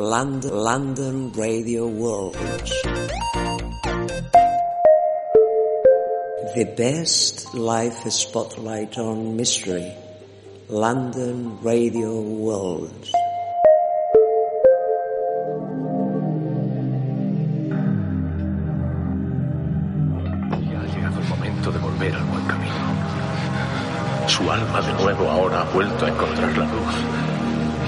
London, London Radio World. The best life spotlight on mystery. London Radio World. De nuevo ahora ha vuelto a encontrar la luz.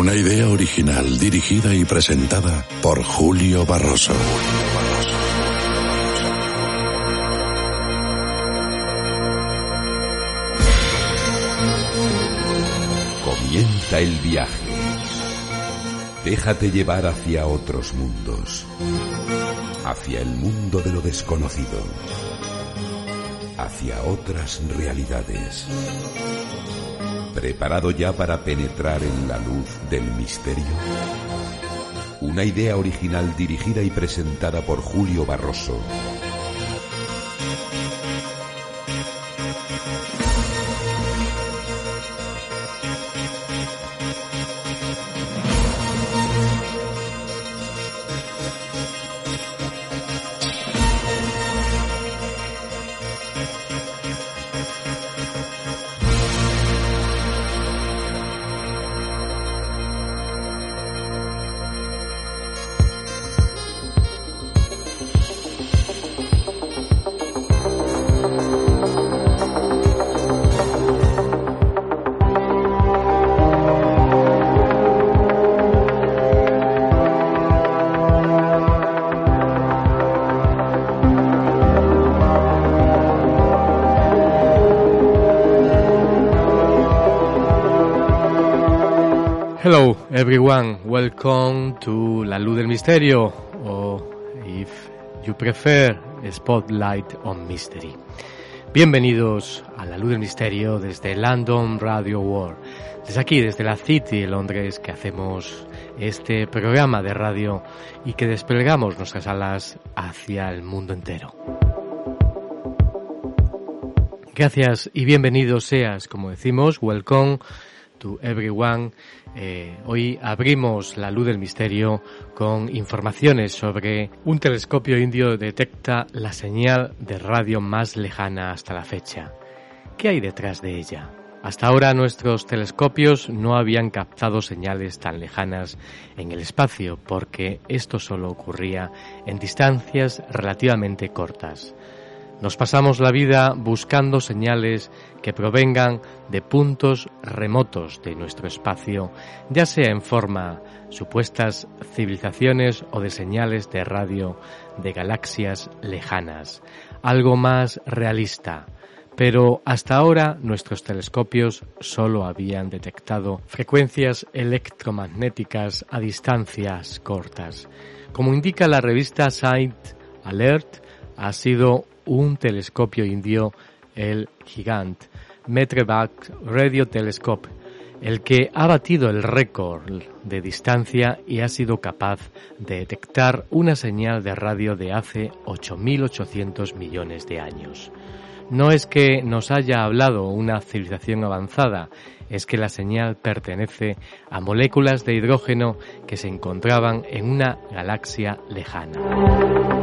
Una idea original dirigida y presentada por Julio Barroso. Comienza el viaje. Déjate llevar hacia otros mundos. Hacia el mundo de lo desconocido. Hacia otras realidades. ¿Preparado ya para penetrar en la luz del misterio? Una idea original dirigida y presentada por Julio Barroso. Hello everyone, welcome to La Luz del Misterio, or if you prefer, Spotlight on Mystery. Bienvenidos a La Luz del Misterio desde London Radio World. Desde aquí, desde la City de Londres, que hacemos este programa de radio y que desplegamos nuestras alas hacia el mundo entero. Gracias y bienvenidos seas, como decimos, welcome to everyone. Eh, hoy abrimos la luz del misterio con informaciones sobre un telescopio indio detecta la señal de radio más lejana hasta la fecha. ¿Qué hay detrás de ella? Hasta ahora nuestros telescopios no habían captado señales tan lejanas en el espacio porque esto solo ocurría en distancias relativamente cortas. Nos pasamos la vida buscando señales que provengan de puntos remotos de nuestro espacio, ya sea en forma supuestas civilizaciones o de señales de radio de galaxias lejanas, algo más realista. Pero hasta ahora nuestros telescopios solo habían detectado frecuencias electromagnéticas a distancias cortas. Como indica la revista Science Alert, ha sido un telescopio indio, el Gigant Metrevak Radio Telescope, el que ha batido el récord de distancia y ha sido capaz de detectar una señal de radio de hace 8.800 millones de años. No es que nos haya hablado una civilización avanzada, es que la señal pertenece a moléculas de hidrógeno que se encontraban en una galaxia lejana.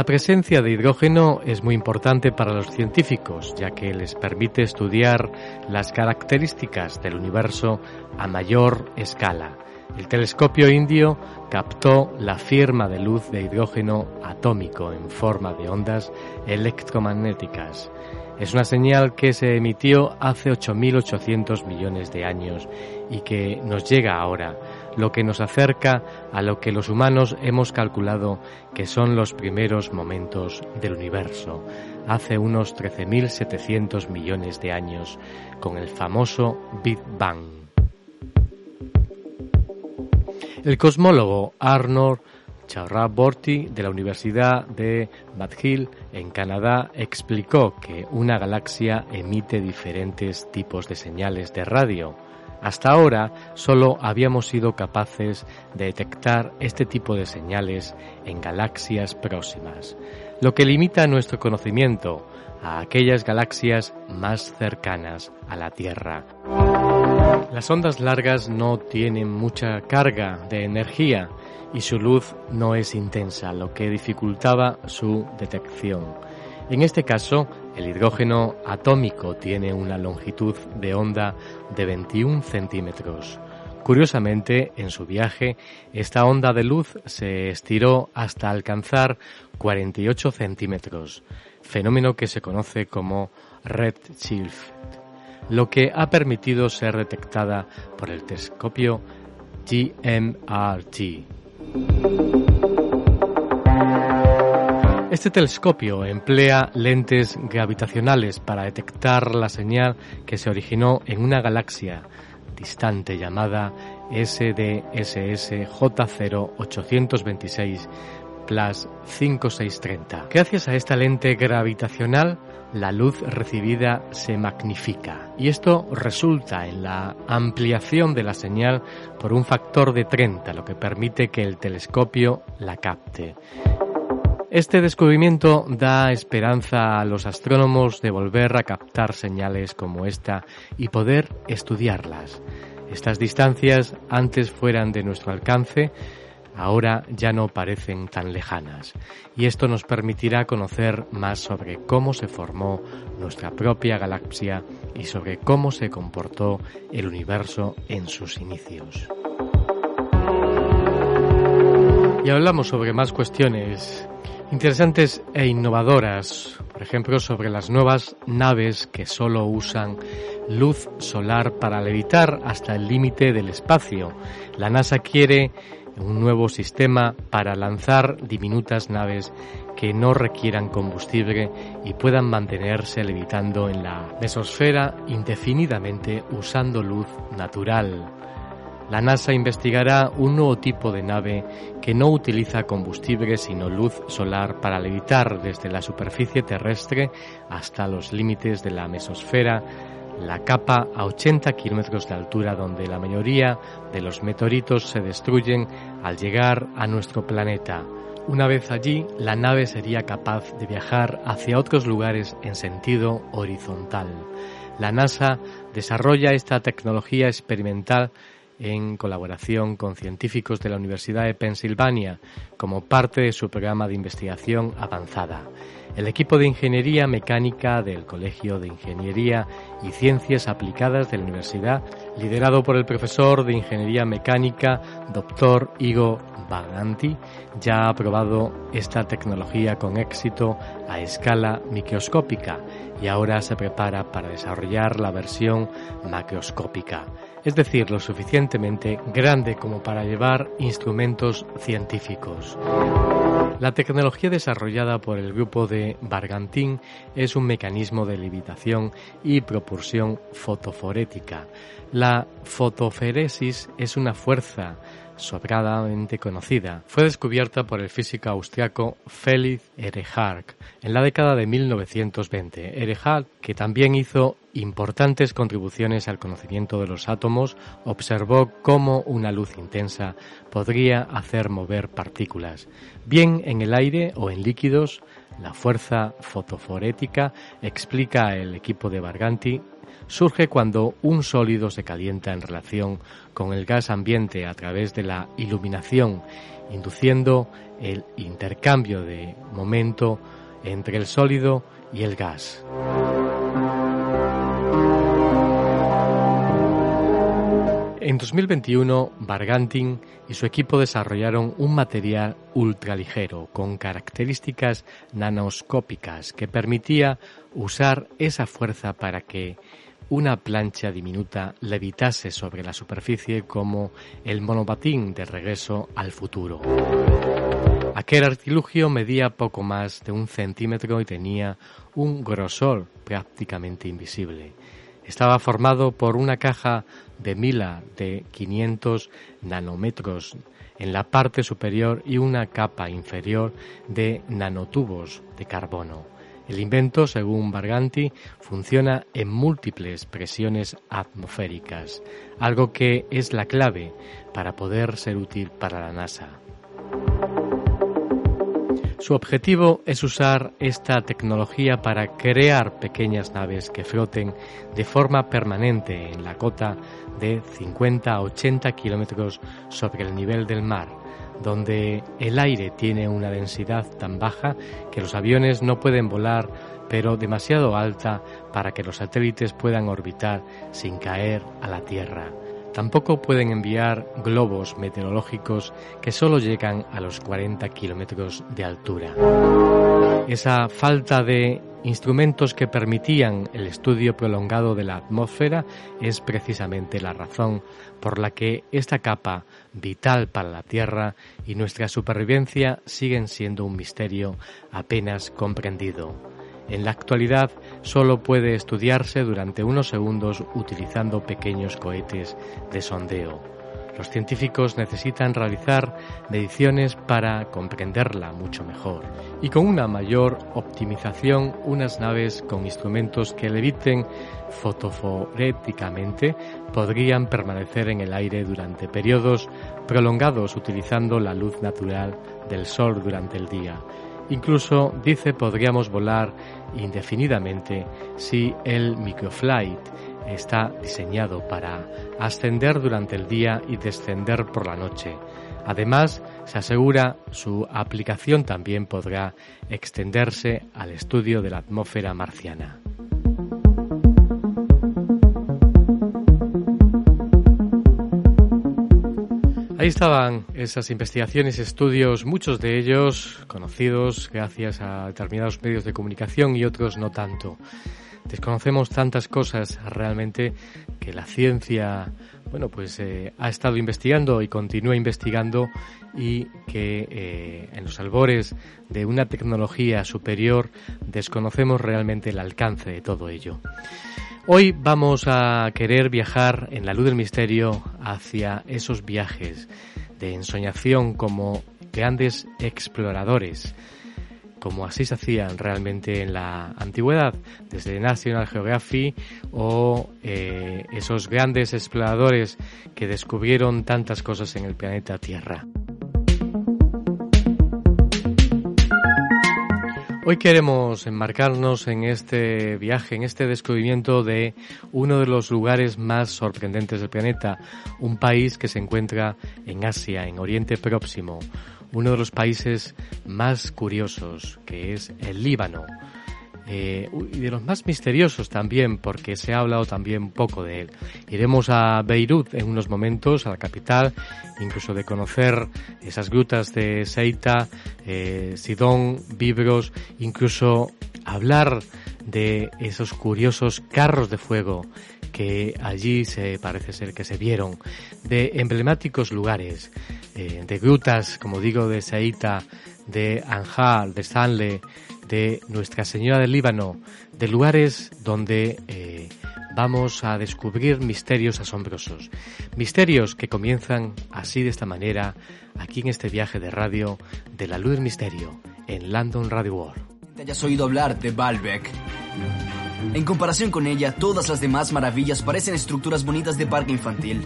La presencia de hidrógeno es muy importante para los científicos, ya que les permite estudiar las características del universo a mayor escala. El telescopio indio captó la firma de luz de hidrógeno atómico en forma de ondas electromagnéticas. Es una señal que se emitió hace 8.800 millones de años y que nos llega ahora, lo que nos acerca a lo que los humanos hemos calculado que son los primeros momentos del universo, hace unos 13.700 millones de años, con el famoso Big Bang. El cosmólogo Arnold Chakraborty de la Universidad de McGill en Canadá explicó que una galaxia emite diferentes tipos de señales de radio. Hasta ahora solo habíamos sido capaces de detectar este tipo de señales en galaxias próximas, lo que limita nuestro conocimiento a aquellas galaxias más cercanas a la Tierra. Las ondas largas no tienen mucha carga de energía y su luz no es intensa, lo que dificultaba su detección. En este caso, el hidrógeno atómico tiene una longitud de onda de 21 centímetros. Curiosamente, en su viaje, esta onda de luz se estiró hasta alcanzar 48 centímetros, fenómeno que se conoce como redshift, lo que ha permitido ser detectada por el telescopio GMRT. Este telescopio emplea lentes gravitacionales para detectar la señal que se originó en una galaxia distante llamada SDSS J0826 plus 5630. Gracias a esta lente gravitacional, la luz recibida se magnifica y esto resulta en la ampliación de la señal por un factor de 30, lo que permite que el telescopio la capte. Este descubrimiento da esperanza a los astrónomos de volver a captar señales como esta y poder estudiarlas. Estas distancias antes fueran de nuestro alcance, ahora ya no parecen tan lejanas y esto nos permitirá conocer más sobre cómo se formó nuestra propia galaxia y sobre cómo se comportó el universo en sus inicios. Y hablamos sobre más cuestiones interesantes e innovadoras, por ejemplo sobre las nuevas naves que solo usan luz solar para levitar hasta el límite del espacio. La NASA quiere un nuevo sistema para lanzar diminutas naves que no requieran combustible y puedan mantenerse levitando en la mesosfera indefinidamente usando luz natural. La NASA investigará un nuevo tipo de nave que no utiliza combustible sino luz solar para levitar desde la superficie terrestre hasta los límites de la mesosfera la capa a 80 kilómetros de altura donde la mayoría de los meteoritos se destruyen al llegar a nuestro planeta. Una vez allí, la nave sería capaz de viajar hacia otros lugares en sentido horizontal. La NASA desarrolla esta tecnología experimental en colaboración con científicos de la Universidad de Pensilvania como parte de su programa de investigación avanzada. El equipo de Ingeniería Mecánica del Colegio de Ingeniería y Ciencias Aplicadas de la Universidad, liderado por el profesor de Ingeniería Mecánica, Dr. Igor Baganti, ya ha probado esta tecnología con éxito a escala microscópica y ahora se prepara para desarrollar la versión macroscópica es decir, lo suficientemente grande como para llevar instrumentos científicos. La tecnología desarrollada por el grupo de Bargantín es un mecanismo de levitación y propulsión fotoforética. La fotoferesis es una fuerza sobradamente conocida. Fue descubierta por el físico austriaco Felix Erhard en la década de 1920. Erhard, que también hizo importantes contribuciones al conocimiento de los átomos, observó cómo una luz intensa podría hacer mover partículas, bien en el aire o en líquidos. La fuerza fotoforética explica el equipo de Barganti surge cuando un sólido se calienta en relación con el gas ambiente a través de la iluminación, induciendo el intercambio de momento entre el sólido y el gas. En 2021, Bargantin y su equipo desarrollaron un material ultraligero con características nanoscópicas que permitía usar esa fuerza para que una plancha diminuta levitase sobre la superficie como el monopatín de regreso al futuro. Aquel artilugio medía poco más de un centímetro y tenía un grosor prácticamente invisible. Estaba formado por una caja de mila de 500 nanómetros en la parte superior y una capa inferior de nanotubos de carbono. El invento, según Barganti, funciona en múltiples presiones atmosféricas, algo que es la clave para poder ser útil para la NASA. Su objetivo es usar esta tecnología para crear pequeñas naves que floten de forma permanente en la cota de 50 a 80 kilómetros sobre el nivel del mar, donde el aire tiene una densidad tan baja que los aviones no pueden volar, pero demasiado alta para que los satélites puedan orbitar sin caer a la Tierra. Tampoco pueden enviar globos meteorológicos que solo llegan a los 40 kilómetros de altura. Esa falta de instrumentos que permitían el estudio prolongado de la atmósfera es precisamente la razón por la que esta capa vital para la Tierra y nuestra supervivencia siguen siendo un misterio apenas comprendido. En la actualidad solo puede estudiarse durante unos segundos utilizando pequeños cohetes de sondeo. Los científicos necesitan realizar mediciones para comprenderla mucho mejor y con una mayor optimización unas naves con instrumentos que leviten fotoforéticamente podrían permanecer en el aire durante periodos prolongados utilizando la luz natural del sol durante el día. Incluso dice podríamos volar indefinidamente si el microflight está diseñado para ascender durante el día y descender por la noche. Además, se asegura su aplicación también podrá extenderse al estudio de la atmósfera marciana. Ahí estaban esas investigaciones, estudios, muchos de ellos conocidos gracias a determinados medios de comunicación y otros no tanto. Desconocemos tantas cosas realmente que la ciencia, bueno, pues eh, ha estado investigando y continúa investigando y que eh, en los albores de una tecnología superior desconocemos realmente el alcance de todo ello. Hoy vamos a querer viajar en la luz del misterio hacia esos viajes de ensoñación como grandes exploradores, como así se hacían realmente en la antigüedad, desde National Geographic o eh, esos grandes exploradores que descubrieron tantas cosas en el planeta Tierra. Hoy queremos enmarcarnos en este viaje, en este descubrimiento de uno de los lugares más sorprendentes del planeta, un país que se encuentra en Asia, en Oriente Próximo, uno de los países más curiosos, que es el Líbano eh, y de los más misteriosos también, porque se ha hablado también poco de él. Iremos a Beirut en unos momentos, a la capital, incluso de conocer esas grutas de Seita, eh, Sidón, Vibros, incluso hablar de esos curiosos carros de fuego que allí se parece ser que se vieron, de emblemáticos lugares, eh, de grutas, como digo, de Seita, de Anjar, de Sanle, de Nuestra Señora del Líbano, de lugares donde eh, vamos a descubrir misterios asombrosos. Misterios que comienzan así de esta manera, aquí en este viaje de radio de la luz del misterio, en London Radio World. Hayas oído hablar de Baalbek. En comparación con ella, todas las demás maravillas parecen estructuras bonitas de parque infantil.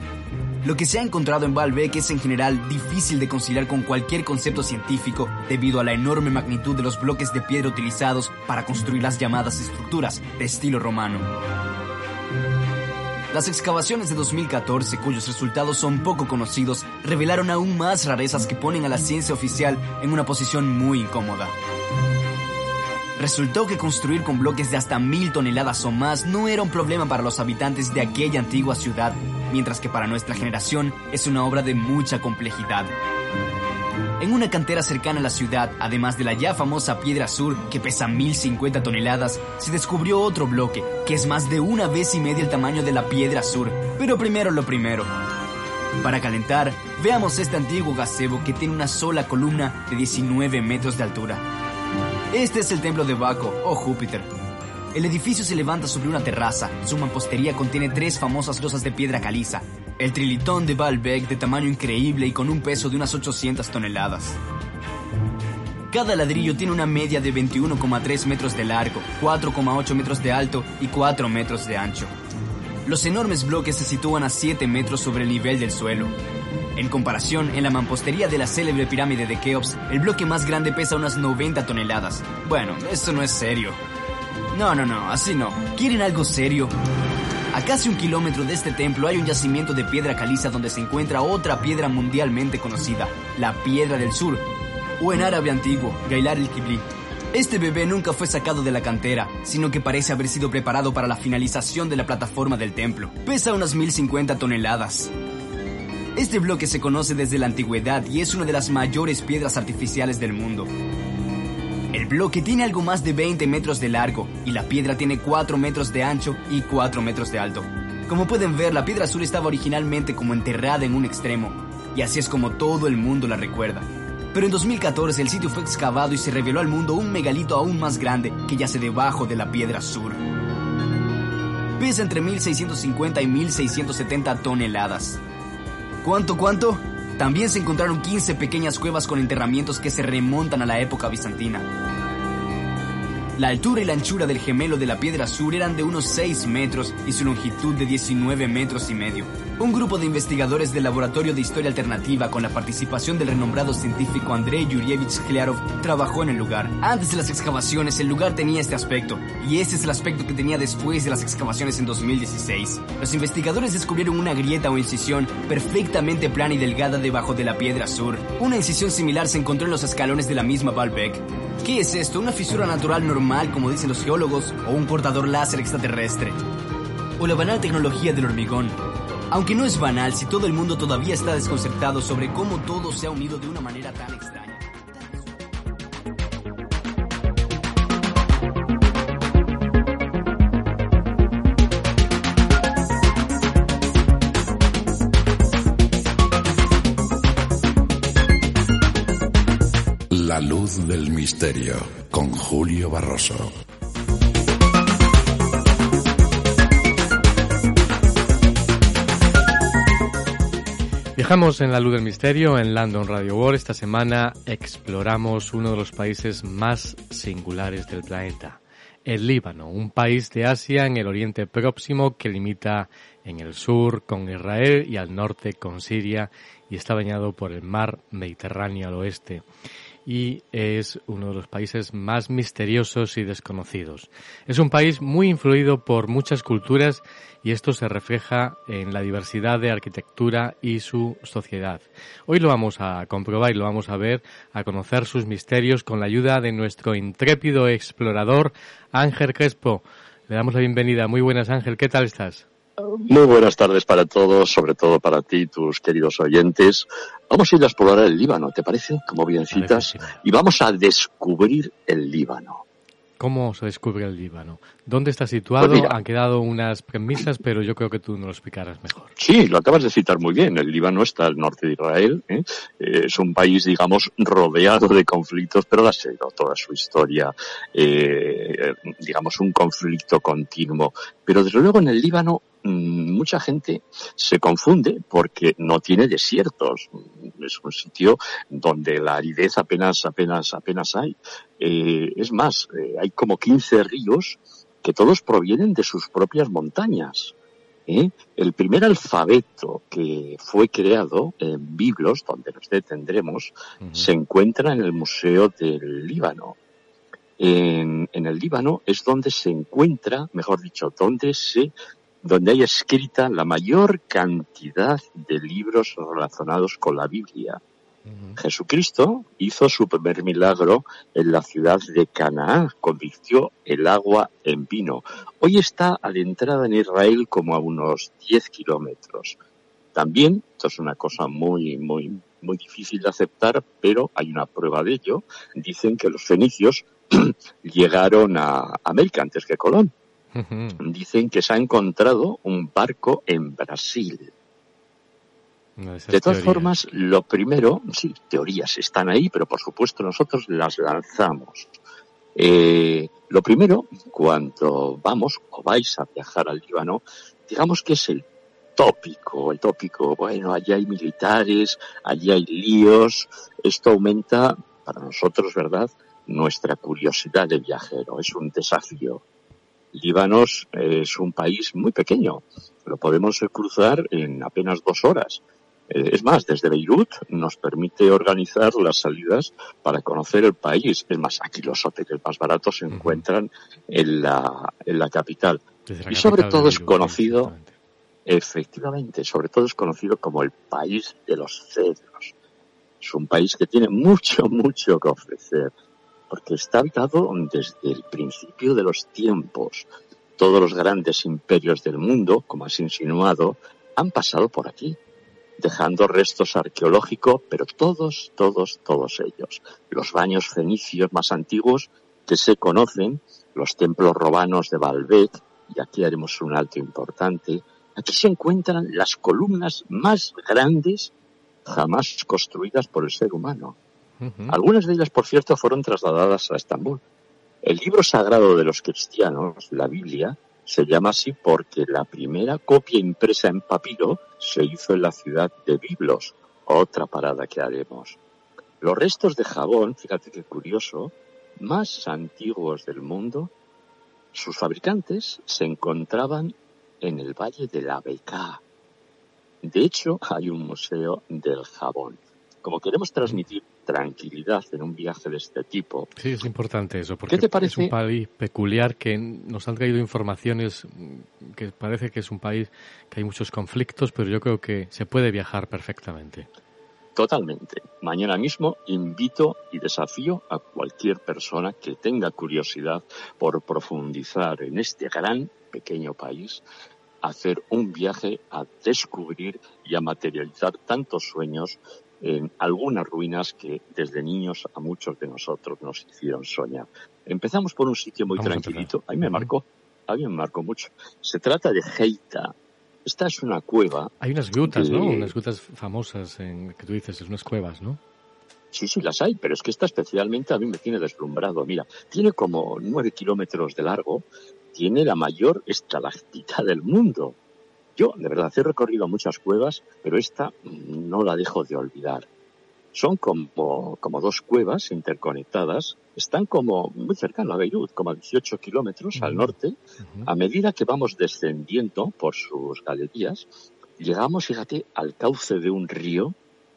Lo que se ha encontrado en Baalbek es en general difícil de conciliar con cualquier concepto científico debido a la enorme magnitud de los bloques de piedra utilizados para construir las llamadas estructuras de estilo romano. Las excavaciones de 2014, cuyos resultados son poco conocidos, revelaron aún más rarezas que ponen a la ciencia oficial en una posición muy incómoda. Resultó que construir con bloques de hasta mil toneladas o más no era un problema para los habitantes de aquella antigua ciudad, mientras que para nuestra generación es una obra de mucha complejidad. En una cantera cercana a la ciudad, además de la ya famosa Piedra Sur, que pesa 1050 toneladas, se descubrió otro bloque, que es más de una vez y media el tamaño de la Piedra Sur. Pero primero lo primero. Para calentar, veamos este antiguo gazebo que tiene una sola columna de 19 metros de altura. Este es el templo de Baco, o Júpiter. El edificio se levanta sobre una terraza. Su mampostería contiene tres famosas losas de piedra caliza, el trilitón de Baalbek de tamaño increíble y con un peso de unas 800 toneladas. Cada ladrillo tiene una media de 21,3 metros de largo, 4,8 metros de alto y 4 metros de ancho. Los enormes bloques se sitúan a 7 metros sobre el nivel del suelo. En comparación, en la mampostería de la célebre pirámide de Keops, el bloque más grande pesa unas 90 toneladas. Bueno, eso no es serio. No, no, no, así no. ¿Quieren algo serio? A casi un kilómetro de este templo hay un yacimiento de piedra caliza donde se encuentra otra piedra mundialmente conocida, la Piedra del Sur, o en árabe antiguo, Gailar el Kibli. Este bebé nunca fue sacado de la cantera, sino que parece haber sido preparado para la finalización de la plataforma del templo. Pesa unas 1050 toneladas. Este bloque se conoce desde la antigüedad y es una de las mayores piedras artificiales del mundo. El bloque tiene algo más de 20 metros de largo y la piedra tiene 4 metros de ancho y 4 metros de alto. Como pueden ver, la piedra azul estaba originalmente como enterrada en un extremo, y así es como todo el mundo la recuerda. Pero en 2014 el sitio fue excavado y se reveló al mundo un megalito aún más grande que yace debajo de la piedra sur. Pesa entre 1650 y 1670 toneladas. ¿Cuánto, cuánto? También se encontraron 15 pequeñas cuevas con enterramientos que se remontan a la época bizantina. La altura y la anchura del gemelo de la piedra sur eran de unos 6 metros y su longitud de 19 metros y medio. Un grupo de investigadores del Laboratorio de Historia Alternativa con la participación del renombrado científico Andrei Yurievich Khlyarov trabajó en el lugar. Antes de las excavaciones el lugar tenía este aspecto y este es el aspecto que tenía después de las excavaciones en 2016. Los investigadores descubrieron una grieta o incisión perfectamente plana y delgada debajo de la piedra sur. Una incisión similar se encontró en los escalones de la misma Baalbek. ¿Qué es esto? ¿Una fisura natural normal, como dicen los geólogos, o un portador láser extraterrestre? O la banal tecnología del hormigón. Aunque no es banal si todo el mundo todavía está desconcertado sobre cómo todo se ha unido de una manera tan extraña. La luz del misterio con Julio Barroso. Viajamos en la luz del misterio en London Radio World. Esta semana exploramos uno de los países más singulares del planeta, el Líbano, un país de Asia en el Oriente Próximo que limita en el sur con Israel y al norte con Siria y está bañado por el mar Mediterráneo al oeste y es uno de los países más misteriosos y desconocidos. Es un país muy influido por muchas culturas y esto se refleja en la diversidad de arquitectura y su sociedad. Hoy lo vamos a comprobar y lo vamos a ver, a conocer sus misterios con la ayuda de nuestro intrépido explorador Ángel Crespo. Le damos la bienvenida. Muy buenas Ángel, ¿qué tal estás? Muy buenas tardes para todos, sobre todo para ti, tus queridos oyentes. Vamos a ir a explorar el Líbano, ¿te parece? Como bien citas. Y vamos a descubrir el Líbano. ¿Cómo se descubre el Líbano? ¿Dónde está situado? Pues mira. Han quedado unas premisas, pero yo creo que tú nos lo explicarás mejor. Sí, lo acabas de citar muy bien. El Líbano está al norte de Israel. ¿eh? Eh, es un país, digamos, rodeado de conflictos, pero ha sido toda su historia, eh, digamos, un conflicto continuo. Pero desde luego en el Líbano mm, mucha gente se confunde porque no tiene desiertos. Es un sitio donde la aridez apenas, apenas, apenas hay. Eh, es más, eh, hay como 15 ríos que todos provienen de sus propias montañas. ¿eh? El primer alfabeto que fue creado en Biblos, donde nos detendremos, se encuentra en el Museo del Líbano. En, en el Líbano es donde se encuentra, mejor dicho, donde se donde hay escrita la mayor cantidad de libros relacionados con la Biblia. Jesucristo hizo su primer milagro en la ciudad de Canaán, convirtió el agua en vino. Hoy está a la entrada en Israel como a unos 10 kilómetros. También, esto es una cosa muy, muy, muy difícil de aceptar, pero hay una prueba de ello. Dicen que los fenicios llegaron a América antes que Colón. Dicen que se ha encontrado un barco en Brasil. De, todas formas, lo primero, sí, teorías están ahí, pero por supuesto nosotros las lanzamos. Eh, lo primero, cuando vamos o vais a viajar al Líbano, digamos que es el tópico, el tópico, bueno, allí hay militares, allí hay líos, esto aumenta para nosotros, ¿verdad?, nuestra curiosidad de viajero, es un desafío. Líbano es un país muy pequeño, lo podemos cruzar en apenas dos horas. Eh, es más, desde Beirut nos permite organizar las salidas para conocer el país. Es más, aquí los hoteles más baratos se encuentran en la, en la capital. y sobre todo es conocido, efectivamente, sobre todo es conocido como el país de los cedros. Es un país que tiene mucho, mucho que ofrecer, porque está habitado desde el principio de los tiempos. Todos los grandes imperios del mundo, como has insinuado, han pasado por aquí dejando restos arqueológicos, pero todos, todos, todos ellos. Los baños fenicios más antiguos que se conocen, los templos romanos de Baalbek, y aquí haremos un alto importante, aquí se encuentran las columnas más grandes jamás construidas por el ser humano. Algunas de ellas, por cierto, fueron trasladadas a Estambul. El libro sagrado de los cristianos, la Biblia, se llama así porque la primera copia impresa en papiro se hizo en la ciudad de Biblos, otra parada que haremos. Los restos de jabón, fíjate qué curioso, más antiguos del mundo, sus fabricantes se encontraban en el Valle de la Beca. De hecho, hay un museo del jabón. Como queremos transmitir tranquilidad en un viaje de este tipo. Sí, es importante eso, porque es un país peculiar que nos han traído informaciones que parece que es un país que hay muchos conflictos, pero yo creo que se puede viajar perfectamente. Totalmente. Mañana mismo invito y desafío a cualquier persona que tenga curiosidad por profundizar en este gran pequeño país a hacer un viaje a descubrir y a materializar tantos sueños en algunas ruinas que desde niños a muchos de nosotros nos hicieron soñar. Empezamos por un sitio muy tranquilito. A mí me marcó, a mí me marcó mucho. Se trata de Geita. Esta es una cueva. Hay unas grutas, ¿no? Unas grutas famosas en, que tú dices, es unas cuevas, ¿no? Sí, sí, las hay, pero es que esta especialmente a mí me tiene deslumbrado. Mira, tiene como nueve kilómetros de largo, tiene la mayor estalactita del mundo. Yo, de verdad, he recorrido muchas cuevas, pero esta no la dejo de olvidar. Son como, como dos cuevas interconectadas, están como muy cercano a Beirut, como a 18 kilómetros al norte. A medida que vamos descendiendo por sus galerías, llegamos, fíjate, al cauce de un río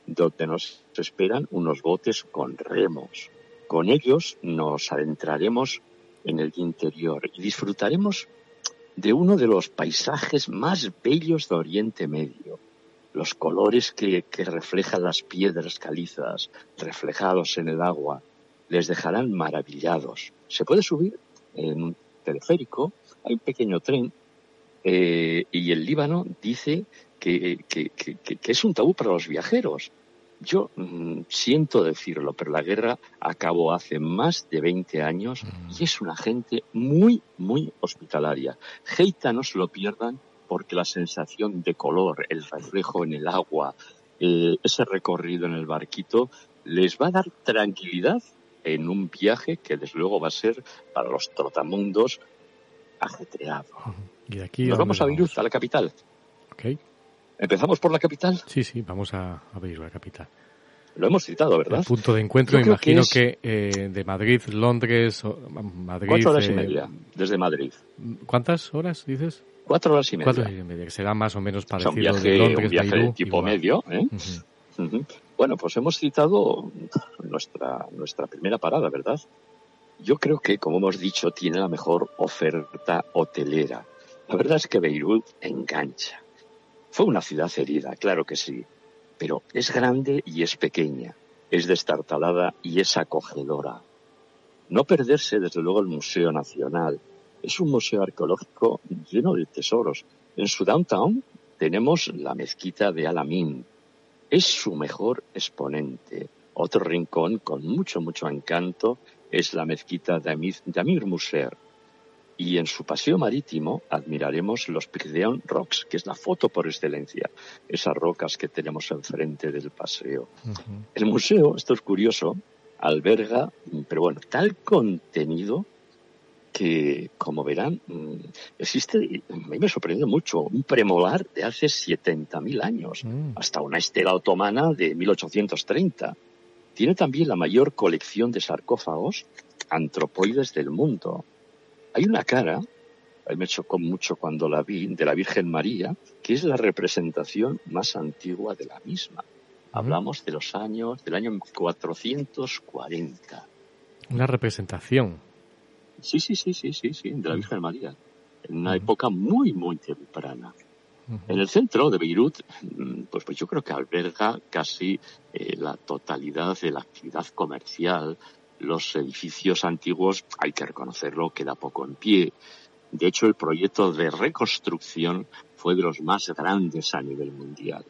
donde nos esperan unos botes con remos. Con ellos nos adentraremos en el interior y disfrutaremos de uno de los paisajes más bellos de Oriente Medio. Los colores que, reflejan las piedras calizas reflejados en el agua les dejarán maravillados. Se puede subir en un teleférico, hay un pequeño tren eh, y el Líbano dice que, es un tabú para los viajeros. Yo mm, siento decirlo, pero la guerra acabó hace más de 20 años y es una gente muy, muy hospitalaria. Geita no se lo pierdan porque la sensación de color, el reflejo en el agua, eh, ese recorrido en el barquito, les va a dar tranquilidad en un viaje que desde luego va a ser para los trotamundos ajetreado. ¿Y aquí Nos vamos a Beirut, a la capital. Okay. ¿Empezamos por la capital? Sí, sí, vamos a, ver la capital. Lo hemos citado, ¿verdad? El punto de encuentro, imagino que, eh, de Madrid, Londres, Madrid... Cuatro horas y eh, media, desde Madrid. ¿Cuántas horas, dices? Cuatro horas y media. Cuatro horas y media, que será más o menos parecido un viaje, de Londres, un viaje de tipo medio, ¿eh? Bueno, pues hemos citado nuestra, nuestra primera parada, ¿verdad? Yo creo que, como hemos dicho, tiene la mejor oferta hotelera La verdad es que Beirut engancha. Fue una ciudad herida, claro que sí, pero es grande y es pequeña, es destartalada y es acogedora. No perderse, desde luego, el Museo Nacional. Es un museo arqueológico lleno de tesoros. En su downtown tenemos la mezquita de Alamín. Es su mejor exponente. Otro rincón con mucho, mucho encanto es la mezquita de Amir, de Amir Muser. Y en su paseo marítimo admiraremos los Pygdeon Rocks, que es la foto por excelencia, esas rocas que tenemos enfrente del paseo. El museo, esto es curioso, alberga, pero bueno, tal contenido que, como verán, mm, existe, a mí me sorprendió mucho, un premolar de hace 70.000 años, Mm. hasta una estela otomana de 1830. Tiene también la mayor colección de sarcófagos antropoides del mundo. Hay una cara, me chocó mucho cuando la vi, de la Virgen María, que es la representación más antigua de la misma. Hablamos de los años, del año 440. Una representación. Sí, sí, sí, sí, sí, sí, de la Virgen María. En una época muy, muy temprana. En el centro de Beirut, pues, pues yo creo que alberga casi eh, la totalidad de la actividad comercial. Los edificios antiguos, hay que reconocerlo, queda poco en pie. De hecho, el proyecto de reconstrucción fue de los más grandes a nivel mundial.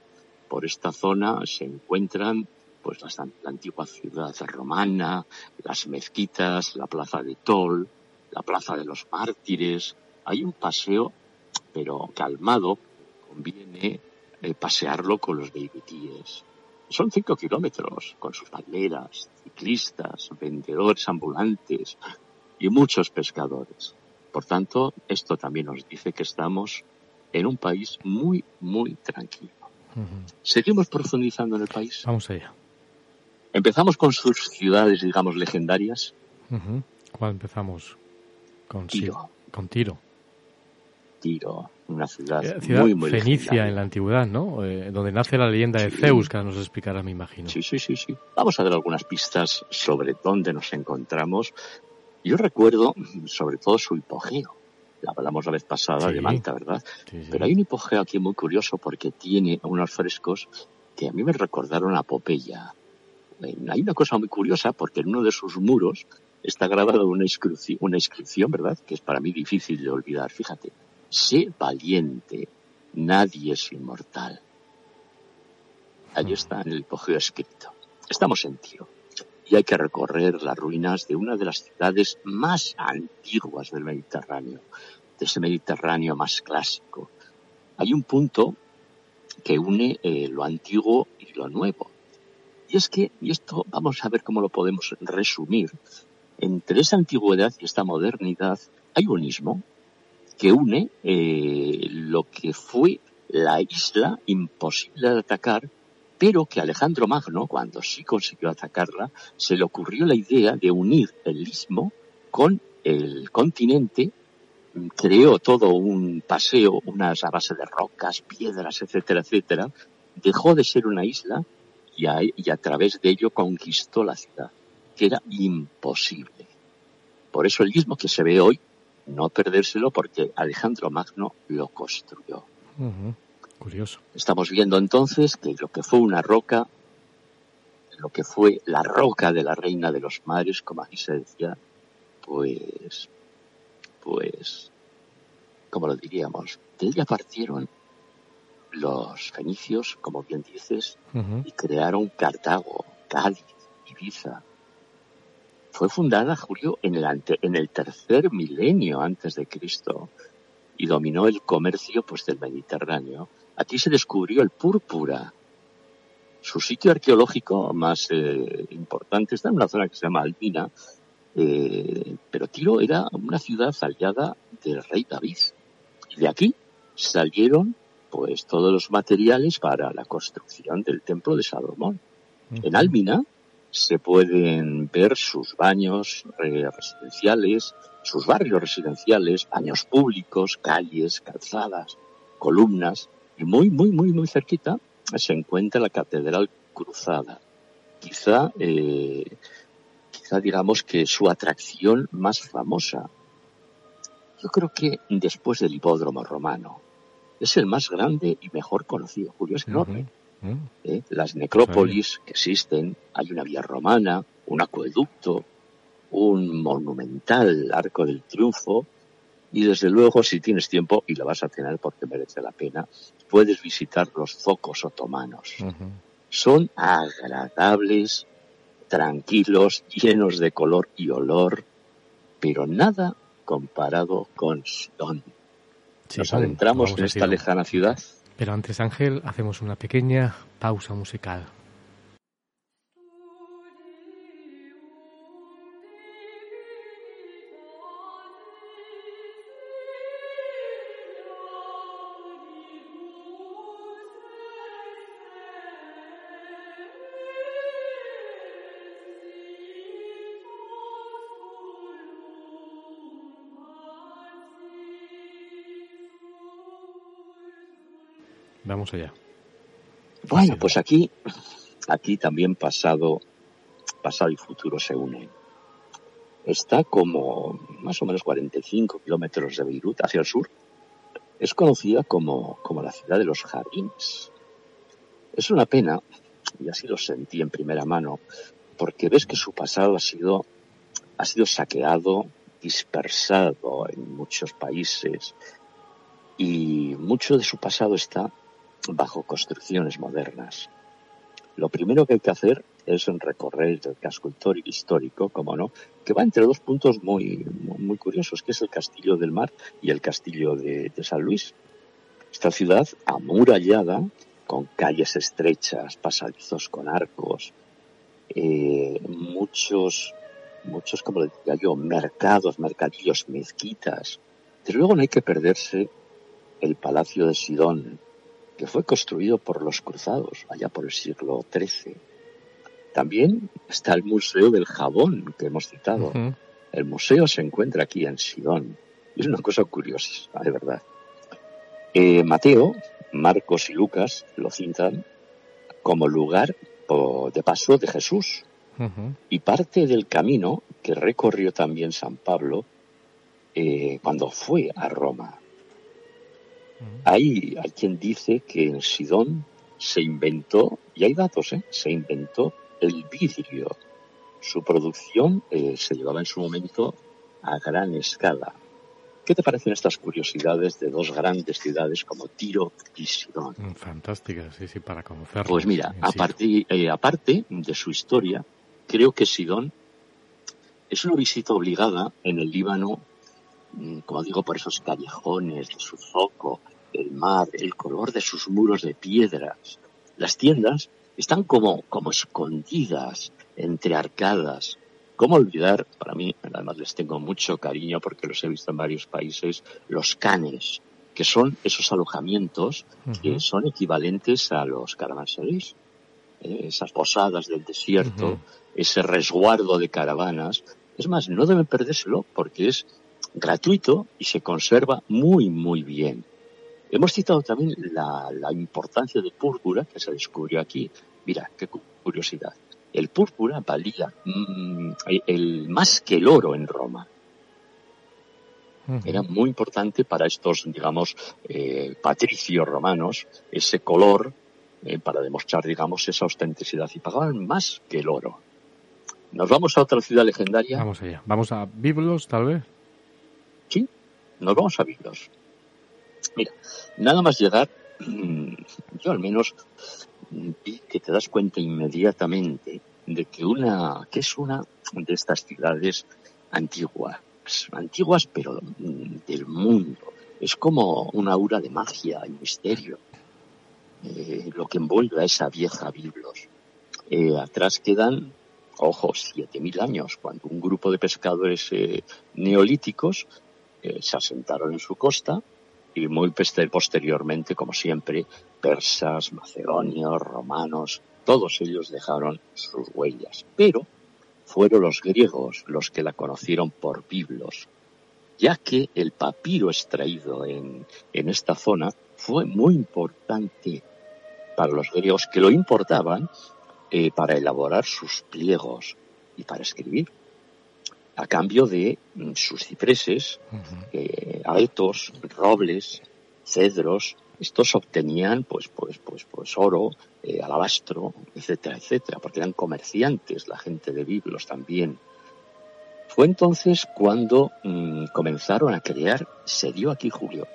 Por esta zona se encuentran pues la, antigua ciudad romana, las mezquitas, la plaza de Tol, la plaza de los mártires. Hay un paseo, pero calmado, conviene eh, pasearlo con los beirutíes. Son cinco kilómetros, con sus banderas, ciclistas, vendedores ambulantes y muchos pescadores. Por tanto, esto también nos dice que estamos en un país muy, muy tranquilo. Seguimos profundizando en el país. Vamos allá. Empezamos con sus ciudades, digamos, legendarias. ¿Cuál empezamos? Con Tiro. sí, con Tiro. Tiro, una ciudad, Eh, Ciudad muy, muy fenicia en la antigüedad, ¿no? Eh, donde nace la leyenda de Sí. Zeus, que nos explicará, me imagino. Sí, sí, sí, sí. Vamos a dar algunas pistas sobre dónde nos encontramos. Yo recuerdo, sobre todo, su hipogeo. La hablamos la vez pasada Sí. de Malta, ¿verdad? Sí. Pero hay un hipogeo aquí muy curioso porque tiene unos frescos que a mí me recordaron a Popeya. Hay una cosa muy curiosa porque en uno de sus muros está grabada una inscripción, una inscripción, ¿verdad? Que es para mí difícil de olvidar. Fíjate, sé valiente, nadie es inmortal. Allí está en el hipogeo escrito. Estamos en Tiro y hay que recorrer las ruinas de una de las ciudades más antiguas del Mediterráneo, de ese Mediterráneo más clásico. Hay un punto que une eh, lo antiguo y lo nuevo. Y es que, y esto vamos a ver cómo lo podemos resumir, entre esa antigüedad y esta modernidad hay un istmo que une eh, lo que fue la isla imposible de atacar, pero que Alejandro Magno, cuando sí consiguió atacarla, se le ocurrió la idea de unir el istmo con el continente, creó todo un paseo, unas base de rocas, piedras, etcétera, etcétera, dejó de ser una isla y a, y a través de ello conquistó la ciudad, que era imposible. Por eso el istmo que se ve hoy, no perdérselo porque Alejandro Magno lo construyó. Curioso. Estamos viendo entonces que lo que fue una roca, lo que fue la roca de la reina de los mares, como aquí se decía, pues, pues, como lo diríamos, de ella partieron los fenicios, como bien dices, y crearon Cartago, Cádiz, Ibiza. Fue fundada, Julio, en el, ante- en el tercer milenio antes de Cristo y dominó el comercio pues, del Mediterráneo. Aquí se descubrió el púrpura. Su sitio arqueológico más eh, importante está en una zona que se llama Albina, eh, pero Tiro era una ciudad aliada del rey David. Y de aquí salieron pues todos los materiales para la construcción del templo de Salomón. En Álmina se pueden ver sus baños eh, residenciales, sus barrios residenciales, baños públicos, calles, calzadas, columnas, y muy, muy, muy, muy cerquita se encuentra la Catedral Cruzada. Quizá, eh, quizá digamos que su atracción más famosa. yo creo que después del hipódromo romano, es el más grande y mejor conocido. Julio es enorme. ¿Eh? Las necrópolis que existen, hay una vía romana, un acueducto, un monumental arco del triunfo, y desde luego, si tienes tiempo, y lo vas a tener porque merece la pena, puedes visitar los zocos otomanos. Son agradables, tranquilos, llenos de color y olor, pero nada comparado con Sidón. Nos adentramos en esta lejana ciudad. Pero antes, Ángel, hacemos una pequeña pausa musical. Vamos allá. Bueno, pues aquí, aquí también pasado, pasado y futuro se unen. Está como más o menos 45 kilómetros de Beirut hacia el sur. Es conocida como, como la ciudad de los jardines. Es una pena, y así lo sentí en primera mano, porque ves que su pasado ha sido, ha sido saqueado, dispersado en muchos países, y mucho de su pasado está bajo construcciones modernas. Lo primero que hay que hacer es recorrer el casco histórico, como no, que va entre dos puntos muy, muy curiosos, que es el Castillo del Mar y el Castillo de, San Luis. Esta ciudad amurallada, con calles estrechas, pasadizos con arcos, eh, muchos, muchos, como le diría yo, mercados, mercadillos, mezquitas. Pero luego no hay que perderse el Palacio de Sidón, que fue construido por los cruzados allá por el siglo XIII. También está el Museo del Jabón que hemos citado. El museo se encuentra aquí en Sidón. Es una cosa curiosa, de verdad. Eh, Mateo, Marcos y Lucas lo citan como lugar de paso de Jesús. Y parte del camino que recorrió también San Pablo eh, cuando fue a Roma. Hay, hay quien dice que en Sidón se inventó, y hay datos, ¿eh? se inventó el vidrio. Su producción eh, se llevaba en su momento a gran escala. ¿Qué te parecen estas curiosidades de dos grandes ciudades como Tiro y Sidón? Mm, fantásticas, sí, sí, para conocerlas. Pues mira, eh, aparte de su historia, creo que Sidón es una visita obligada en el Líbano como digo, por esos callejones de su zoco, el mar, el color de sus muros de piedras. Las tiendas están como, como escondidas entre arcadas. ¿Cómo olvidar? Para mí, además les tengo mucho cariño porque los he visto en varios países, los canes, que son esos alojamientos que son equivalentes a los caravanserais. Eh, esas posadas del desierto, ese resguardo de caravanas. Es más, no deben perdérselo porque es gratuito y se conserva muy, muy bien. Hemos citado también la, importancia de púrpura que se descubrió aquí. Mira, qué curiosidad. El púrpura valía mm, el, más que el oro en Roma. Era muy importante para estos, digamos, eh, patricios romanos, ese color, eh, para demostrar, digamos, esa autenticidad. Y pagaban más que el oro. ¿Nos vamos a otra ciudad legendaria? Vamos allá. ¿Vamos a Biblos, tal vez? Sí, nos vamos a Biblos. Mira, nada más llegar, yo al menos vi que te das cuenta inmediatamente de que una, que es una de estas ciudades antiguas, antiguas pero del mundo. Es como una aura de magia y misterio, eh, lo que envuelve a esa vieja Biblos. Eh, atrás quedan, ojo, siete mil años, cuando un grupo de pescadores eh, neolíticos se asentaron en su costa y muy posteriormente, como siempre, persas, macedonios, romanos, todos ellos dejaron sus huellas. Pero fueron los griegos los que la conocieron por biblos, ya que el papiro extraído en, esta zona fue muy importante para los griegos que lo importaban eh, para elaborar sus pliegos y para escribir. A cambio de mm, sus cipreses, eh, abetos, robles, cedros. Estos obtenían pues, pues, pues, pues oro, eh, alabastro, etcétera, etcétera, porque eran comerciantes, la gente de Biblos también. Fue entonces cuando mm, comenzaron a crear, se dio aquí Julio,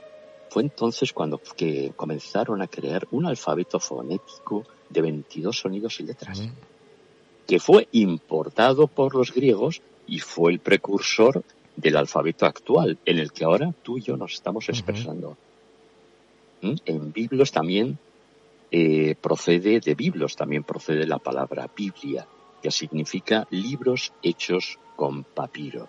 fue entonces cuando que comenzaron a crear un alfabeto fonético de 22 sonidos y letras, que fue importado por los griegos y fue el precursor del alfabeto actual, en el que ahora tú y yo nos estamos expresando. ¿Mm? En Biblos también eh, procede, de Biblos también procede la palabra Biblia, que significa libros hechos con papiro.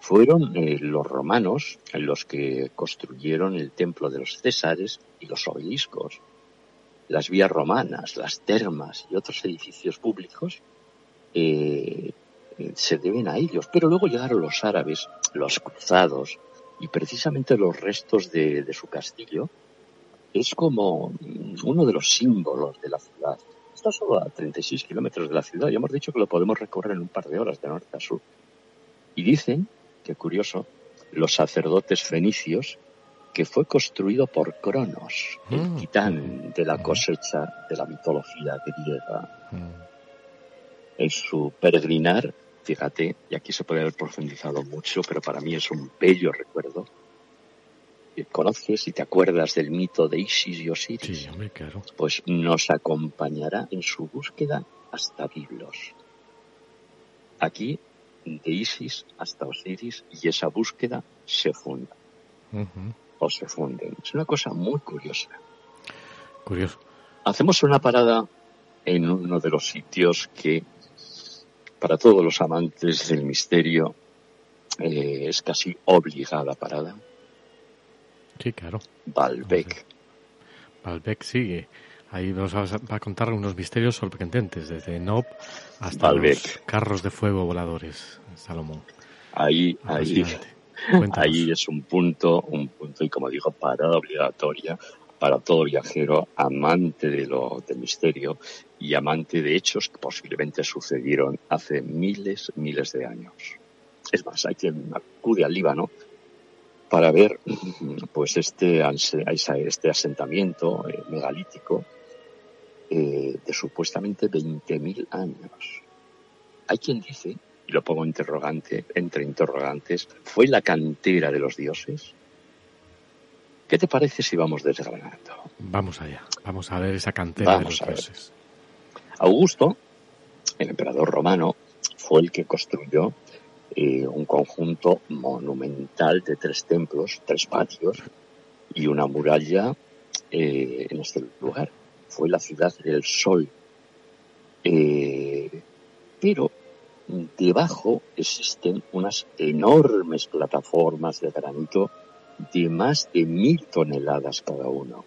Fueron eh, los romanos los que construyeron el templo de los Césares y los obeliscos, las vías romanas, las termas y otros edificios públicos eh, eh, se deben a ellos. Pero luego llegaron los árabes, los cruzados, y precisamente los restos de, su castillo es como uno de los símbolos de la ciudad. Está solo a 36 kilómetros de la ciudad y hemos dicho que lo podemos recorrer en un par de horas de norte a sur. Y dicen, que curioso, los sacerdotes fenicios que fue construido por Cronos, el mm. titán de la cosecha de la mitología griega. En su peregrinar Fíjate, y aquí se puede haber profundizado mucho, pero para mí es un bello recuerdo. ¿Conoces y te acuerdas del mito de Isis y Osiris? Sí, hombre, claro. Pues nos acompañará en su búsqueda hasta Biblos. Aquí, de Isis hasta Osiris, y esa búsqueda se funda. O se funden. Es una cosa muy curiosa. Curioso. Hacemos una parada en uno de los sitios que para todos los amantes del misterio eh, es casi obligada parada. Sí, claro. Balbec. Balbec sigue. Ahí nos va a contar unos misterios sorprendentes, desde Nob hasta los carros de fuego voladores, Salomón. Ahí, ahí, ahí es un punto, un punto, y como digo, parada obligatoria para todo viajero amante de lo del misterio y amante de hechos que posiblemente sucedieron hace miles, miles de años. Es más, hay quien acude al Líbano para ver pues este, este asentamiento eh, megalítico eh, de supuestamente 20.000 años. Hay quien dice, y lo pongo interrogante, entre interrogantes, ¿fue la cantera de los dioses? ¿Qué te parece si vamos desgranando? Vamos allá, vamos a ver esa cantera de los dioses. Augusto, el emperador romano, fue el que construyó eh, un conjunto monumental de tres templos, tres patios y una muralla eh, en este lugar. Fue la ciudad del sol. Eh, pero debajo existen unas enormes plataformas de granito de más de mil toneladas cada uno.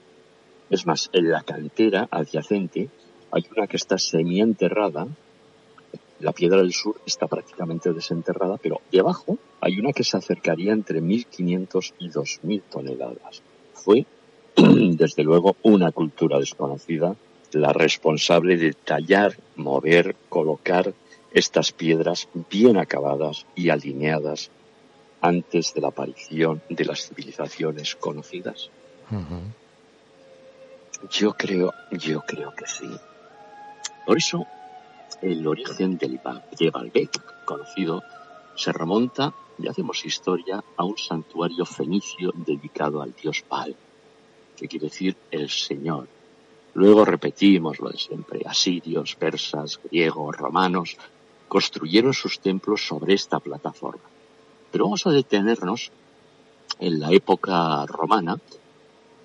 Es más, en la cantera adyacente hay una que está semienterrada, la piedra del sur está prácticamente desenterrada, pero debajo hay una que se acercaría entre 1.500 y 2.000 toneladas. Fue, desde luego, una cultura desconocida la responsable de tallar, mover, colocar estas piedras bien acabadas y alineadas antes de la aparición de las civilizaciones conocidas? Yo creo, yo creo que sí. Por eso, el origen del de Baalbek, conocido, se remonta, y hacemos historia, a un santuario fenicio dedicado al dios Baal, que quiere decir el Señor. Luego repetimos lo de siempre, asirios, persas, griegos, romanos, construyeron sus templos sobre esta plataforma. Pero vamos a detenernos en la época romana,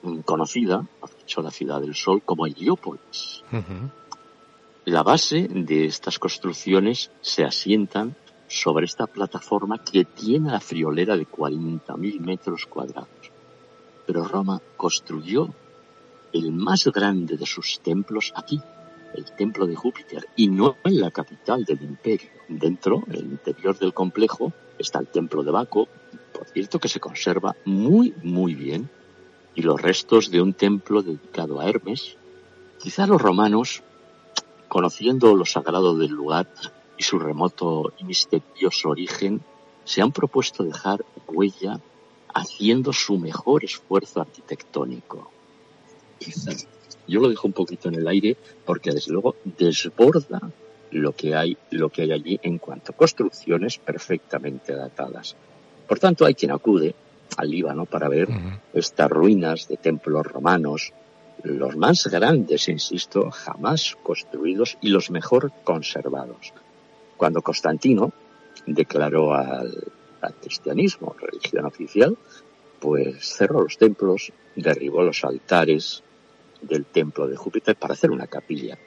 mm, conocida, ha dicho la ciudad del sol, como Heliópolis. La base de estas construcciones se asientan sobre esta plataforma que tiene la friolera de 40.000 metros cuadrados. Pero Roma construyó el más grande de sus templos aquí, el templo de Júpiter, y no en la capital del imperio. Dentro, en el interior del complejo, está el templo de Baco, por cierto que se conserva muy, muy bien, y los restos de un templo dedicado a Hermes. Quizá los romanos, conociendo lo sagrado del lugar y su remoto y misterioso origen se han propuesto dejar huella haciendo su mejor esfuerzo arquitectónico. Yo lo dejo un poquito en el aire porque desde luego desborda lo que hay, lo que hay allí en cuanto a construcciones perfectamente datadas. Por tanto, hay quien acude al Líbano para ver estas ruinas de templos romanos, los más grandes, insisto, jamás construidos y los mejor conservados. Cuando Constantino declaró al, cristianismo religión oficial, pues cerró los templos, derribó los altares del templo de Júpiter para hacer una capilla.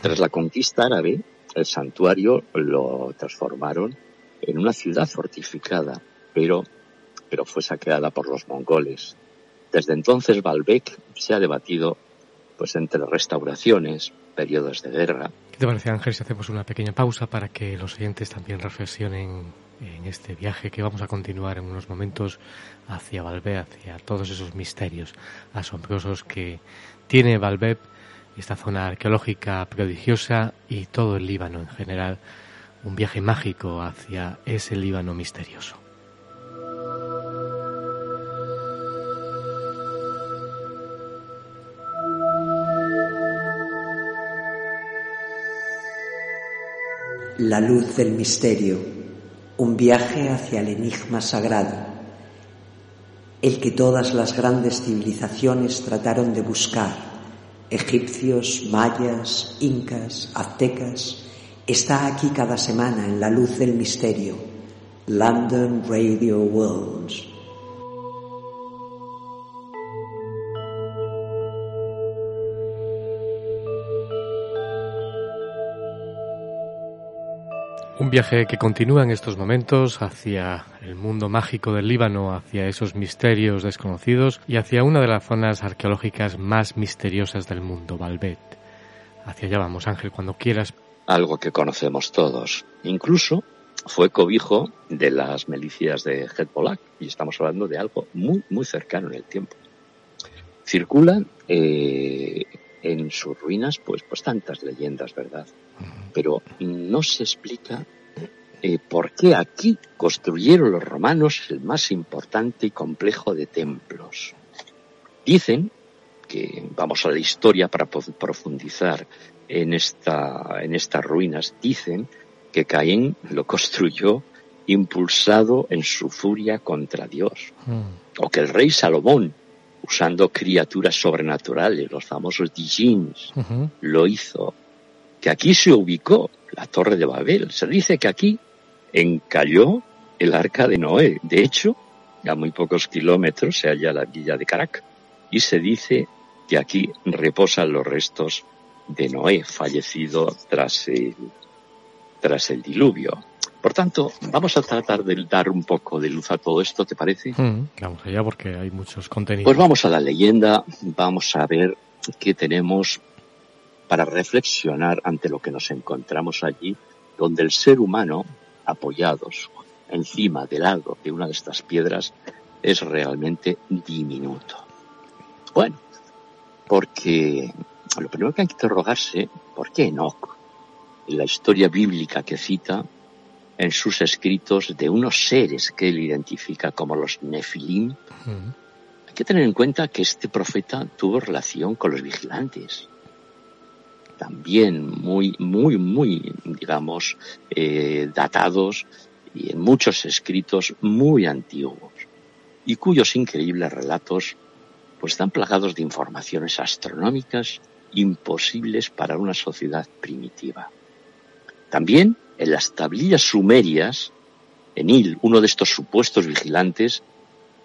Tras la conquista árabe, el santuario lo transformaron en una ciudad fortificada, pero, pero fue saqueada por los mongoles. Desde entonces Baalbek se ha debatido pues entre restauraciones, periodos de guerra. ¿Qué te parece Ángel si hacemos una pequeña pausa para que los oyentes también reflexionen en este viaje que vamos a continuar en unos momentos hacia Baalbek, hacia todos esos misterios asombrosos que tiene Baalbek esta zona arqueológica prodigiosa y todo el Líbano en general, un viaje mágico hacia ese Líbano misterioso. La luz del misterio, un viaje hacia el enigma sagrado, el que todas las grandes civilizaciones trataron de buscar egipcios, mayas, incas, aztecas, está aquí cada semana en la luz del misterio. London Radio Worlds. Un viaje que continúa en estos momentos hacia el mundo mágico del Líbano, hacia esos misterios desconocidos y hacia una de las zonas arqueológicas más misteriosas del mundo, Balbet. Hacia allá vamos, Ángel, cuando quieras. Algo que conocemos todos. Incluso fue cobijo de las milicias de Hezbollah y estamos hablando de algo muy, muy cercano en el tiempo. Circulan eh, en sus ruinas pues, pues tantas leyendas, ¿verdad? pero no se explica eh, por qué aquí construyeron los romanos el más importante y complejo de templos. Dicen que vamos a la historia para profundizar en esta en estas ruinas dicen que Caín lo construyó impulsado en su furia contra Dios mm. o que el rey Salomón usando criaturas sobrenaturales los famosos dijins lo hizo que aquí se ubicó la torre de Babel. Se dice que aquí encalló el arca de Noé. De hecho, a muy pocos kilómetros se halla la villa de Carac y se dice que aquí reposan los restos de Noé, fallecido tras el, tras el diluvio. Por tanto, vamos a tratar de dar un poco de luz a todo esto, ¿te parece? Mm, vamos allá porque hay muchos contenidos. Pues vamos a la leyenda, vamos a ver qué tenemos para reflexionar ante lo que nos encontramos allí, donde el ser humano, apoyados encima del lado de una de estas piedras, es realmente diminuto. Bueno, porque lo primero que hay que interrogarse, ¿por qué Enoch, en la historia bíblica que cita en sus escritos de unos seres que él identifica como los Nefilim, hay que tener en cuenta que este profeta tuvo relación con los vigilantes, también muy, muy, muy, digamos, eh, datados y en muchos escritos muy antiguos y cuyos increíbles relatos pues están plagados de informaciones astronómicas imposibles para una sociedad primitiva. También en las tablillas sumerias, Enil, uno de estos supuestos vigilantes,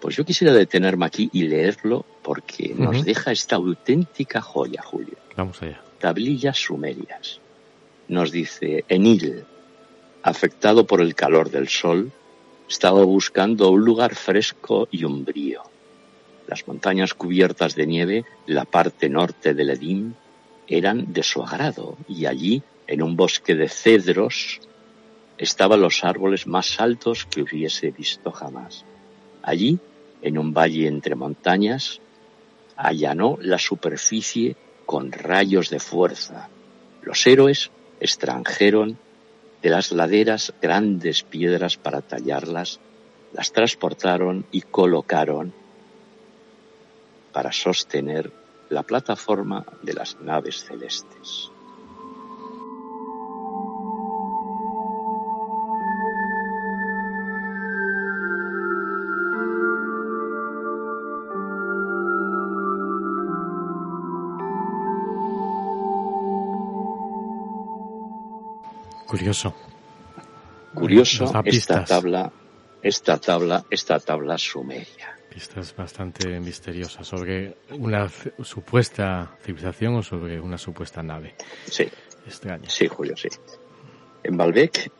pues yo quisiera detenerme aquí y leerlo porque nos deja esta auténtica joya, Julio. Vamos allá tablillas sumerias. Nos dice, Enil, afectado por el calor del sol, estaba buscando un lugar fresco y umbrío. Las montañas cubiertas de nieve, la parte norte del Edim, eran de su agrado, y allí, en un bosque de cedros, estaban los árboles más altos que hubiese visto jamás. Allí, en un valle entre montañas, allanó la superficie con rayos de fuerza. Los héroes extranjeros de las laderas grandes piedras para tallarlas, las transportaron y colocaron para sostener la plataforma de las naves celestes. Curioso. Curioso esta tabla, esta tabla, esta tabla sumeria. Pistas bastante misteriosas sobre una supuesta civilización o sobre una supuesta nave. Sí. Extraña. Sí, Julio, sí. En Balbec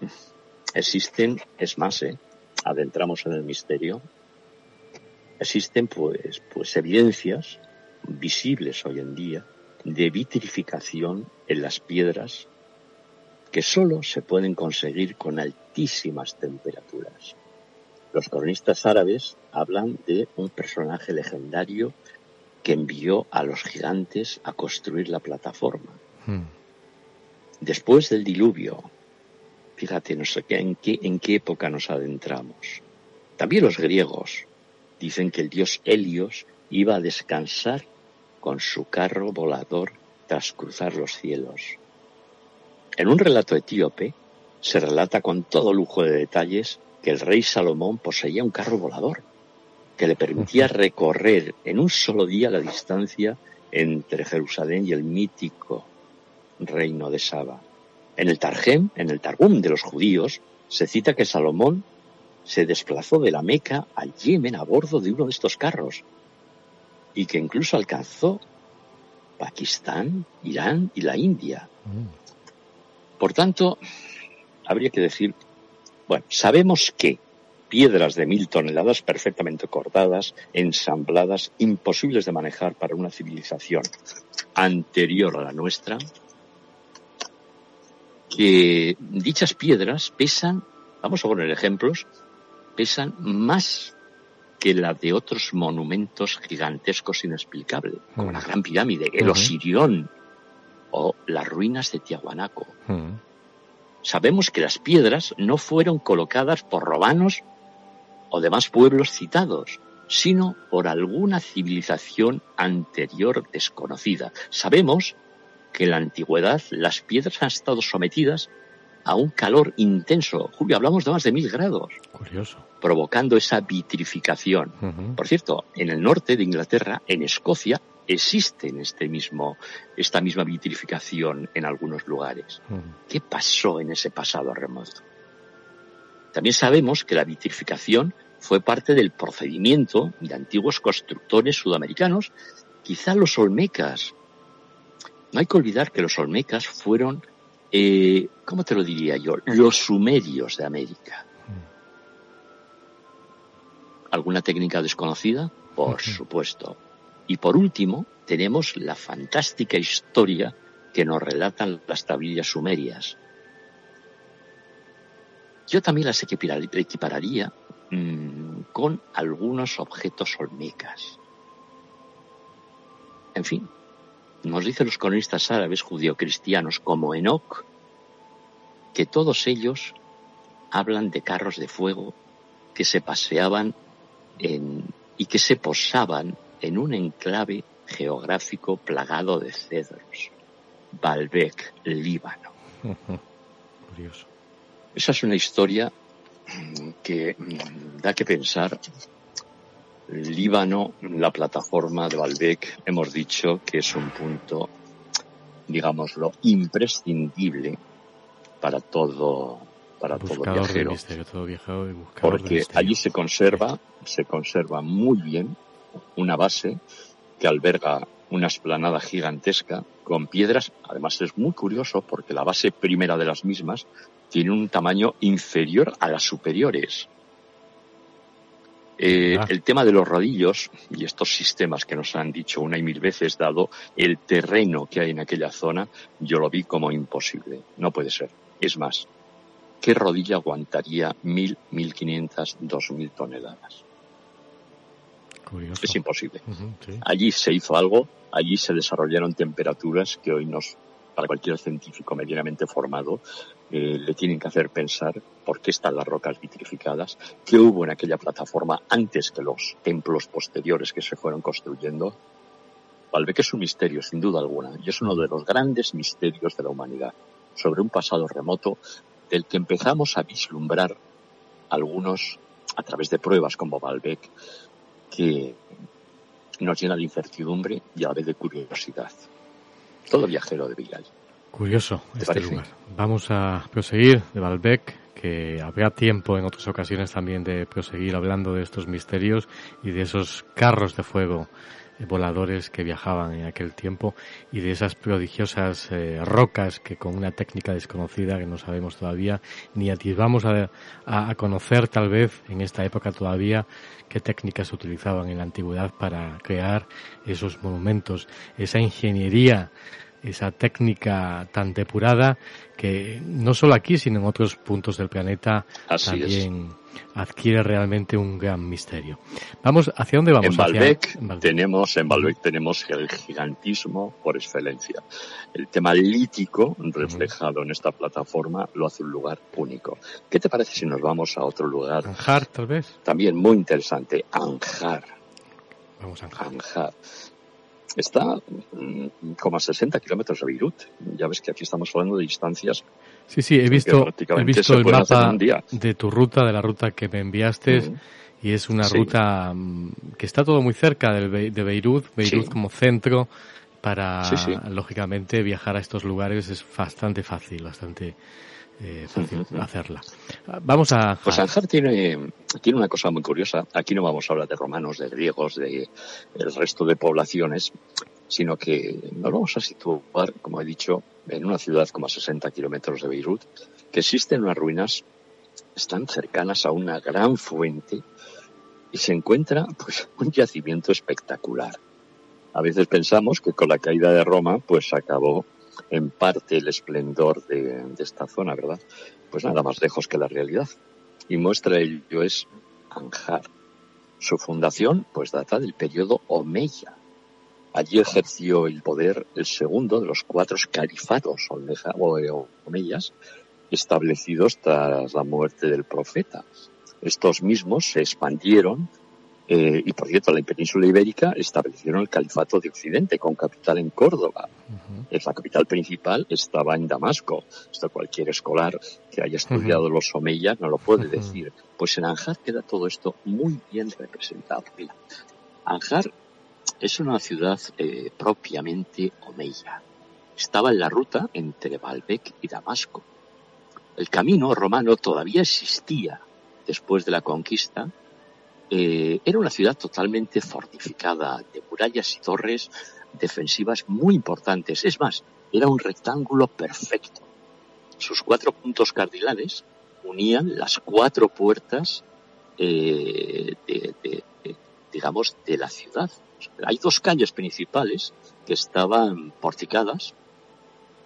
existen, es más, ¿eh? adentramos en el misterio, existen pues, pues evidencias visibles hoy en día de vitrificación en las piedras que solo se pueden conseguir con altísimas temperaturas. Los cronistas árabes hablan de un personaje legendario que envió a los gigantes a construir la plataforma. Hmm. Después del diluvio, fíjate, no sé en qué, en qué época nos adentramos. También los griegos dicen que el dios Helios iba a descansar con su carro volador tras cruzar los cielos. En un relato etíope se relata con todo lujo de detalles que el rey Salomón poseía un carro volador que le permitía recorrer en un solo día la distancia entre Jerusalén y el mítico reino de Saba. En el Targem, en el Targum de los judíos, se cita que Salomón se desplazó de la Meca al Yemen a bordo de uno de estos carros y que incluso alcanzó Pakistán, Irán y la India. Mm. Por tanto, habría que decir, bueno, sabemos que piedras de mil toneladas perfectamente cortadas, ensambladas, imposibles de manejar para una civilización anterior a la nuestra, que dichas piedras pesan, vamos a poner ejemplos, pesan más que la de otros monumentos gigantescos inexplicables, como la Gran Pirámide, el Osirión, o las ruinas de Tiahuanaco. Mm. Sabemos que las piedras no fueron colocadas por romanos o demás pueblos citados, sino por alguna civilización anterior desconocida. Sabemos que en la antigüedad las piedras han estado sometidas a un calor intenso. Julio, hablamos de más de mil grados. Curioso. Provocando esa vitrificación. Por cierto, en el norte de Inglaterra, en Escocia, existe este mismo, esta misma vitrificación en algunos lugares. ¿Qué pasó en ese pasado remoto? También sabemos que la vitrificación fue parte del procedimiento de antiguos constructores sudamericanos, quizá los olmecas. No hay que olvidar que los olmecas fueron, eh, ¿cómo te lo diría yo? Los sumerios de América. ¿Alguna técnica desconocida? Por supuesto. Y por último, tenemos la fantástica historia que nos relatan las tablillas sumerias. Yo también las equipararía mm, con algunos objetos olmecas. En fin, nos dicen los cronistas árabes judio-cristianos como Enoch que todos ellos hablan de carros de fuego que se paseaban y que se posaban en un enclave geográfico plagado de cedros, Baalbek, Líbano. Curioso. Esa es una historia que da que pensar. Líbano, la plataforma de Baalbek, hemos dicho que es un punto, digámoslo, imprescindible para todo para todo viajero. porque allí se conserva, se conserva muy bien una base que alberga una esplanada gigantesca con piedras. Además es muy curioso porque la base primera de las mismas tiene un tamaño inferior a las superiores. Eh, el tema de los rodillos y estos sistemas que nos han dicho una y mil veces, dado el terreno que hay en aquella zona, yo lo vi como imposible. No puede ser. Es más, ¿qué rodilla aguantaría mil, mil quinientas, dos mil toneladas? Es imposible. Allí se hizo algo, allí se desarrollaron temperaturas que hoy nos, para cualquier científico medianamente formado, eh, le tienen que hacer pensar por qué están las rocas vitrificadas, qué hubo en aquella plataforma antes que los templos posteriores que se fueron construyendo. Baalbek es un misterio, sin duda alguna, y es uno de los grandes misterios de la humanidad, sobre un pasado remoto del que empezamos a vislumbrar algunos a través de pruebas como Baalbek, que nos llena de incertidumbre y a la vez de curiosidad. Todo viajero de Villal. Curioso este lugar. Vamos a proseguir de Baalbek, que habrá tiempo en otras ocasiones también de proseguir hablando de estos misterios y de esos carros de fuego voladores que viajaban en aquel tiempo y de esas prodigiosas eh, rocas que con una técnica desconocida que no sabemos todavía ni atisbamos a, a, conocer tal vez en esta época todavía qué técnicas se utilizaban en la antigüedad para crear esos monumentos, esa ingeniería esa técnica tan depurada que no solo aquí, sino en otros puntos del planeta también adquiere realmente un gran misterio. Vamos, ¿hacia dónde vamos? En Baalbek, tenemos, en Baalbek tenemos el gigantismo por excelencia. El tema lítico reflejado en esta plataforma lo hace un lugar único. ¿Qué te parece si nos vamos a otro lugar? Anjar, tal vez. También muy interesante, Anjar. Vamos a Anjar. Anjar está mm, como a 60 kilómetros de Beirut. Ya ves que aquí estamos hablando de distancias. Sí, sí, he visto, he visto el mapa de tu ruta, de la ruta que me enviaste. Y es una ruta mm, que está todo muy cerca de, Beirut, Beirut como centro, para, lógicamente, viajar a estos lugares es bastante fácil, bastante eh, fácil hacerla. Vamos a... Pues Anjar tiene, tiene una cosa muy curiosa. Aquí no vamos a hablar de romanos, de griegos, de el resto de poblaciones, sino que nos vamos a situar, como he dicho, en una ciudad como a 60 kilómetros de Beirut, que existen unas ruinas, están cercanas a una gran fuente y se encuentra pues un yacimiento espectacular. A veces pensamos que con la caída de Roma pues acabó en parte el esplendor de, esta zona, ¿verdad? Pues nada más lejos que la realidad. Y muestra ello es Anjar. Su fundación, pues data del periodo Omeya. Allí ejerció el poder el segundo de los cuatro califatos omeyas establecidos tras la muerte del profeta. Estos mismos se expandieron eh, y por cierto, la península ibérica establecieron el califato de Occidente con capital en Córdoba. Es La capital principal estaba en Damasco. Esto cualquier escolar que haya estudiado los omeyas no lo puede decir. Pues en Anjar queda todo esto muy bien representado. Mira, Anjar es una ciudad eh, propiamente omeya. Estaba en la ruta entre Baalbek y Damasco. El camino romano todavía existía después de la conquista eh, era una ciudad totalmente fortificada, de murallas y torres defensivas muy importantes. Es más, era un rectángulo perfecto. Sus cuatro puntos cardinales unían las cuatro puertas, eh, de, digamos, de la ciudad. hay dos calles principales que estaban porticadas.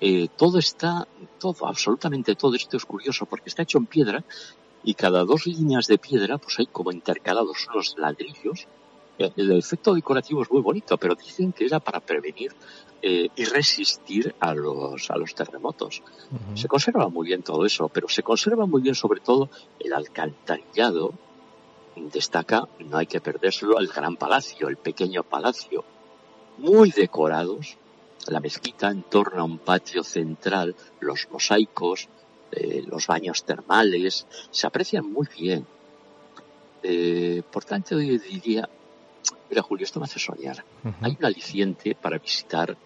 Eh, todo está, todo, absolutamente todo esto es curioso porque está hecho en piedra y cada dos líneas de piedra pues hay como intercalados unos ladrillos. El efecto decorativo es muy bonito, pero dicen que era para prevenir eh, y resistir a los, a los terremotos. Se conserva muy bien todo eso, pero se conserva muy bien sobre todo el alcantarillado. Destaca, no hay que perdérselo, el gran palacio, el pequeño palacio, muy decorados, la mezquita en torno a un patio central, los mosaicos, eh, los baños termales, se aprecian muy bien. Eh, por tanto, yo diría, mira Julio, esto me hace soñar. Hay un aliciente para visitar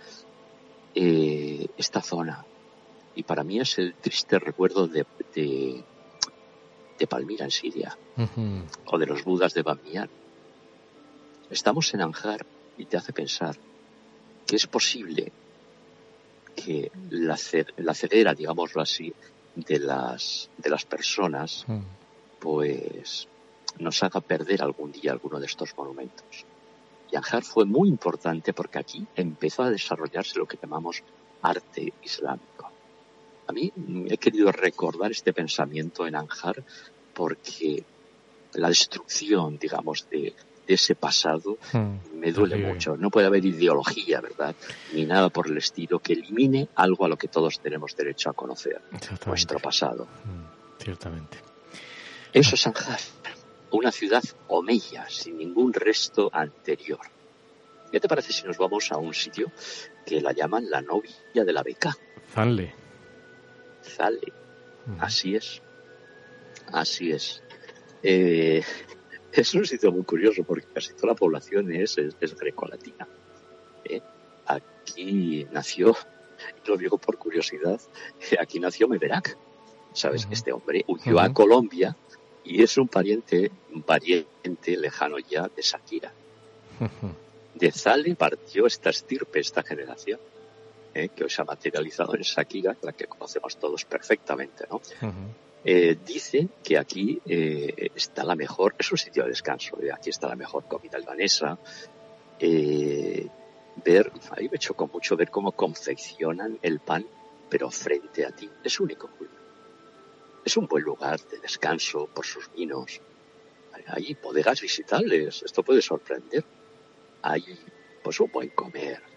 eh, esta zona. Y para mí es el triste recuerdo de, de, Palmira en Siria, o de los Budas de Bamiyan. Estamos en Anjar y te hace pensar que es posible que la, la ceguera, digámoslo así, de las, de las personas, pues nos haga perder algún día alguno de estos monumentos. Y Anjar fue muy importante porque aquí empezó a desarrollarse lo que llamamos arte islámico. A mí he querido recordar este pensamiento en Anjar porque la destrucción, digamos, de, de ese pasado hmm, me duele mucho. No puede haber ideología, ¿verdad? Ni nada por el estilo que elimine algo a lo que todos tenemos derecho a conocer, nuestro pasado. Hmm, ciertamente. Eso es Sanjar, una ciudad omeya, sin ningún resto anterior. ¿Qué te parece si nos vamos a un sitio que la llaman la novia de la beca? Zanle. Zale. Hmm. Así es. Así es. Eh, es un sitio muy curioso porque casi toda la población es, es, grecolatina. ¿eh? Aquí nació, lo digo por curiosidad, aquí nació Meberak. Sabes que este hombre huyó a Colombia y es un pariente, un pariente lejano ya de Shakira. De Zale partió esta estirpe, esta generación, ¿eh? que hoy se ha materializado en Shakira, la que conocemos todos perfectamente, ¿no? Eh, dicen que aquí eh, está la mejor, es un sitio de descanso, aquí está la mejor comida albanesa. Ver, ahí me chocó mucho ver cómo confeccionan el pan, pero frente a ti. Es único, Es un buen lugar de descanso por sus vinos. Hay bodegas visitables, esto puede sorprender. Hay, pues, un buen comer.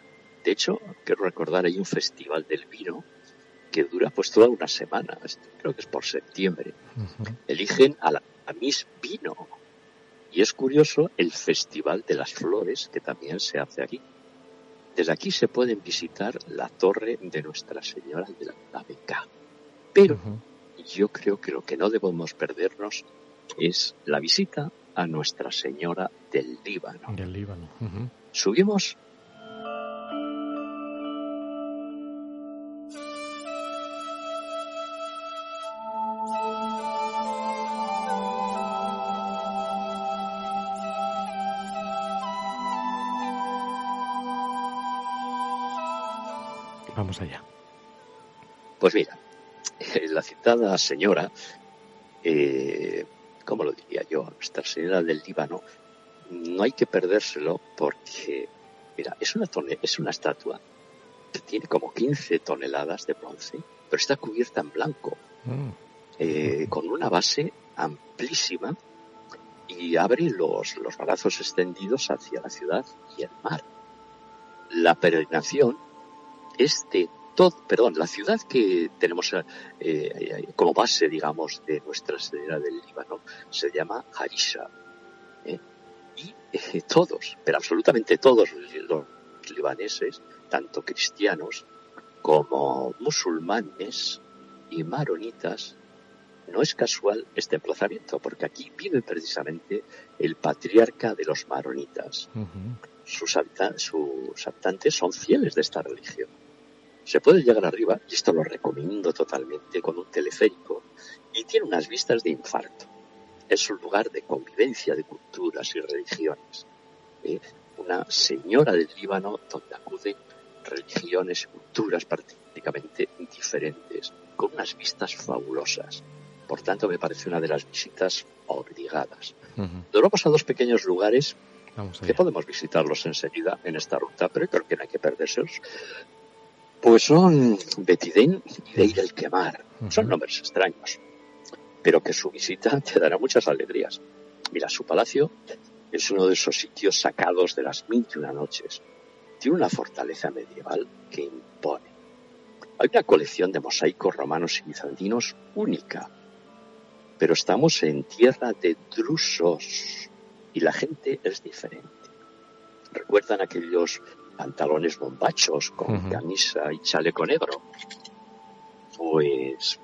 De hecho, quiero recordar, hay un festival del vino que dura pues toda una semana, creo que es por septiembre. Eligen a, la, Miss Vino. Y es curioso el Festival de las Flores que también se hace aquí. Desde aquí se pueden visitar la torre de Nuestra Señora de la Beca. Pero yo creo que lo que no debemos perdernos es la visita a Nuestra Señora del Líbano. Del Líbano. Subimos Pues mira, la citada señora, eh, ¿cómo lo diría yo? Nuestra Señora del Líbano, no hay que perdérselo porque, mira, es una, es una estatua que tiene como 15 toneladas de bronce, pero está cubierta en blanco, mm. eh, con una base amplísima y abre los, los brazos extendidos hacia la ciudad y el mar. La peregrinación este todo, perdón, la ciudad que tenemos eh, eh, como base, digamos, de nuestra Señora del Líbano se llama Harisha. ¿eh? Y todos, pero absolutamente todos los libaneses, tanto cristianos como musulmanes y maronitas, no es casual este emplazamiento, porque aquí vive precisamente el patriarca de los maronitas. sus habitantes son fieles de esta religión. Se puede llegar arriba, y esto lo recomiendo totalmente, con un teleférico, y tiene unas vistas de infarto. Es un lugar de convivencia de culturas y religiones. ¿eh? Una señora del Líbano donde acuden religiones y culturas prácticamente diferentes, con unas vistas fabulosas. Por tanto, me parece una de las visitas obligadas. Nos vamos a dos pequeños lugares que podemos visitarlos enseguida en esta ruta, pero creo que no hay que perdérselos. Pues son Betidén y Deir el Quemar. Son nombres extraños, pero que su visita te dará muchas alegrías. Mira, su palacio es uno de esos sitios sacados de las mil y una noches. Tiene una fortaleza medieval que impone. Hay una colección de mosaicos romanos y bizantinos única, pero estamos en tierra de drusos y la gente es diferente. ¿Recuerdan aquellos pantalones bombachos con camisa y chaleco negro. Pues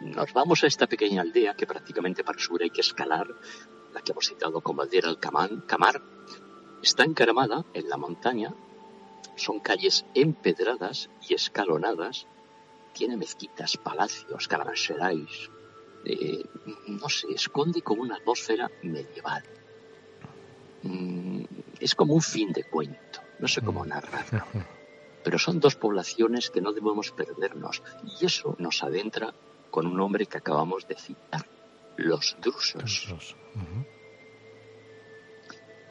nos vamos a esta pequeña aldea que prácticamente para subir hay que escalar, la que hemos citado como aldea el Camar. Está encaramada en la montaña, son calles empedradas y escalonadas, tiene mezquitas, palacios, caravanserais, eh, no sé, esconde como una atmósfera medieval. Mm, es como un fin de cuento no sé cómo narrarlo. Pero son dos poblaciones que no debemos perdernos y eso nos adentra con un nombre que acabamos de citar, los drusos.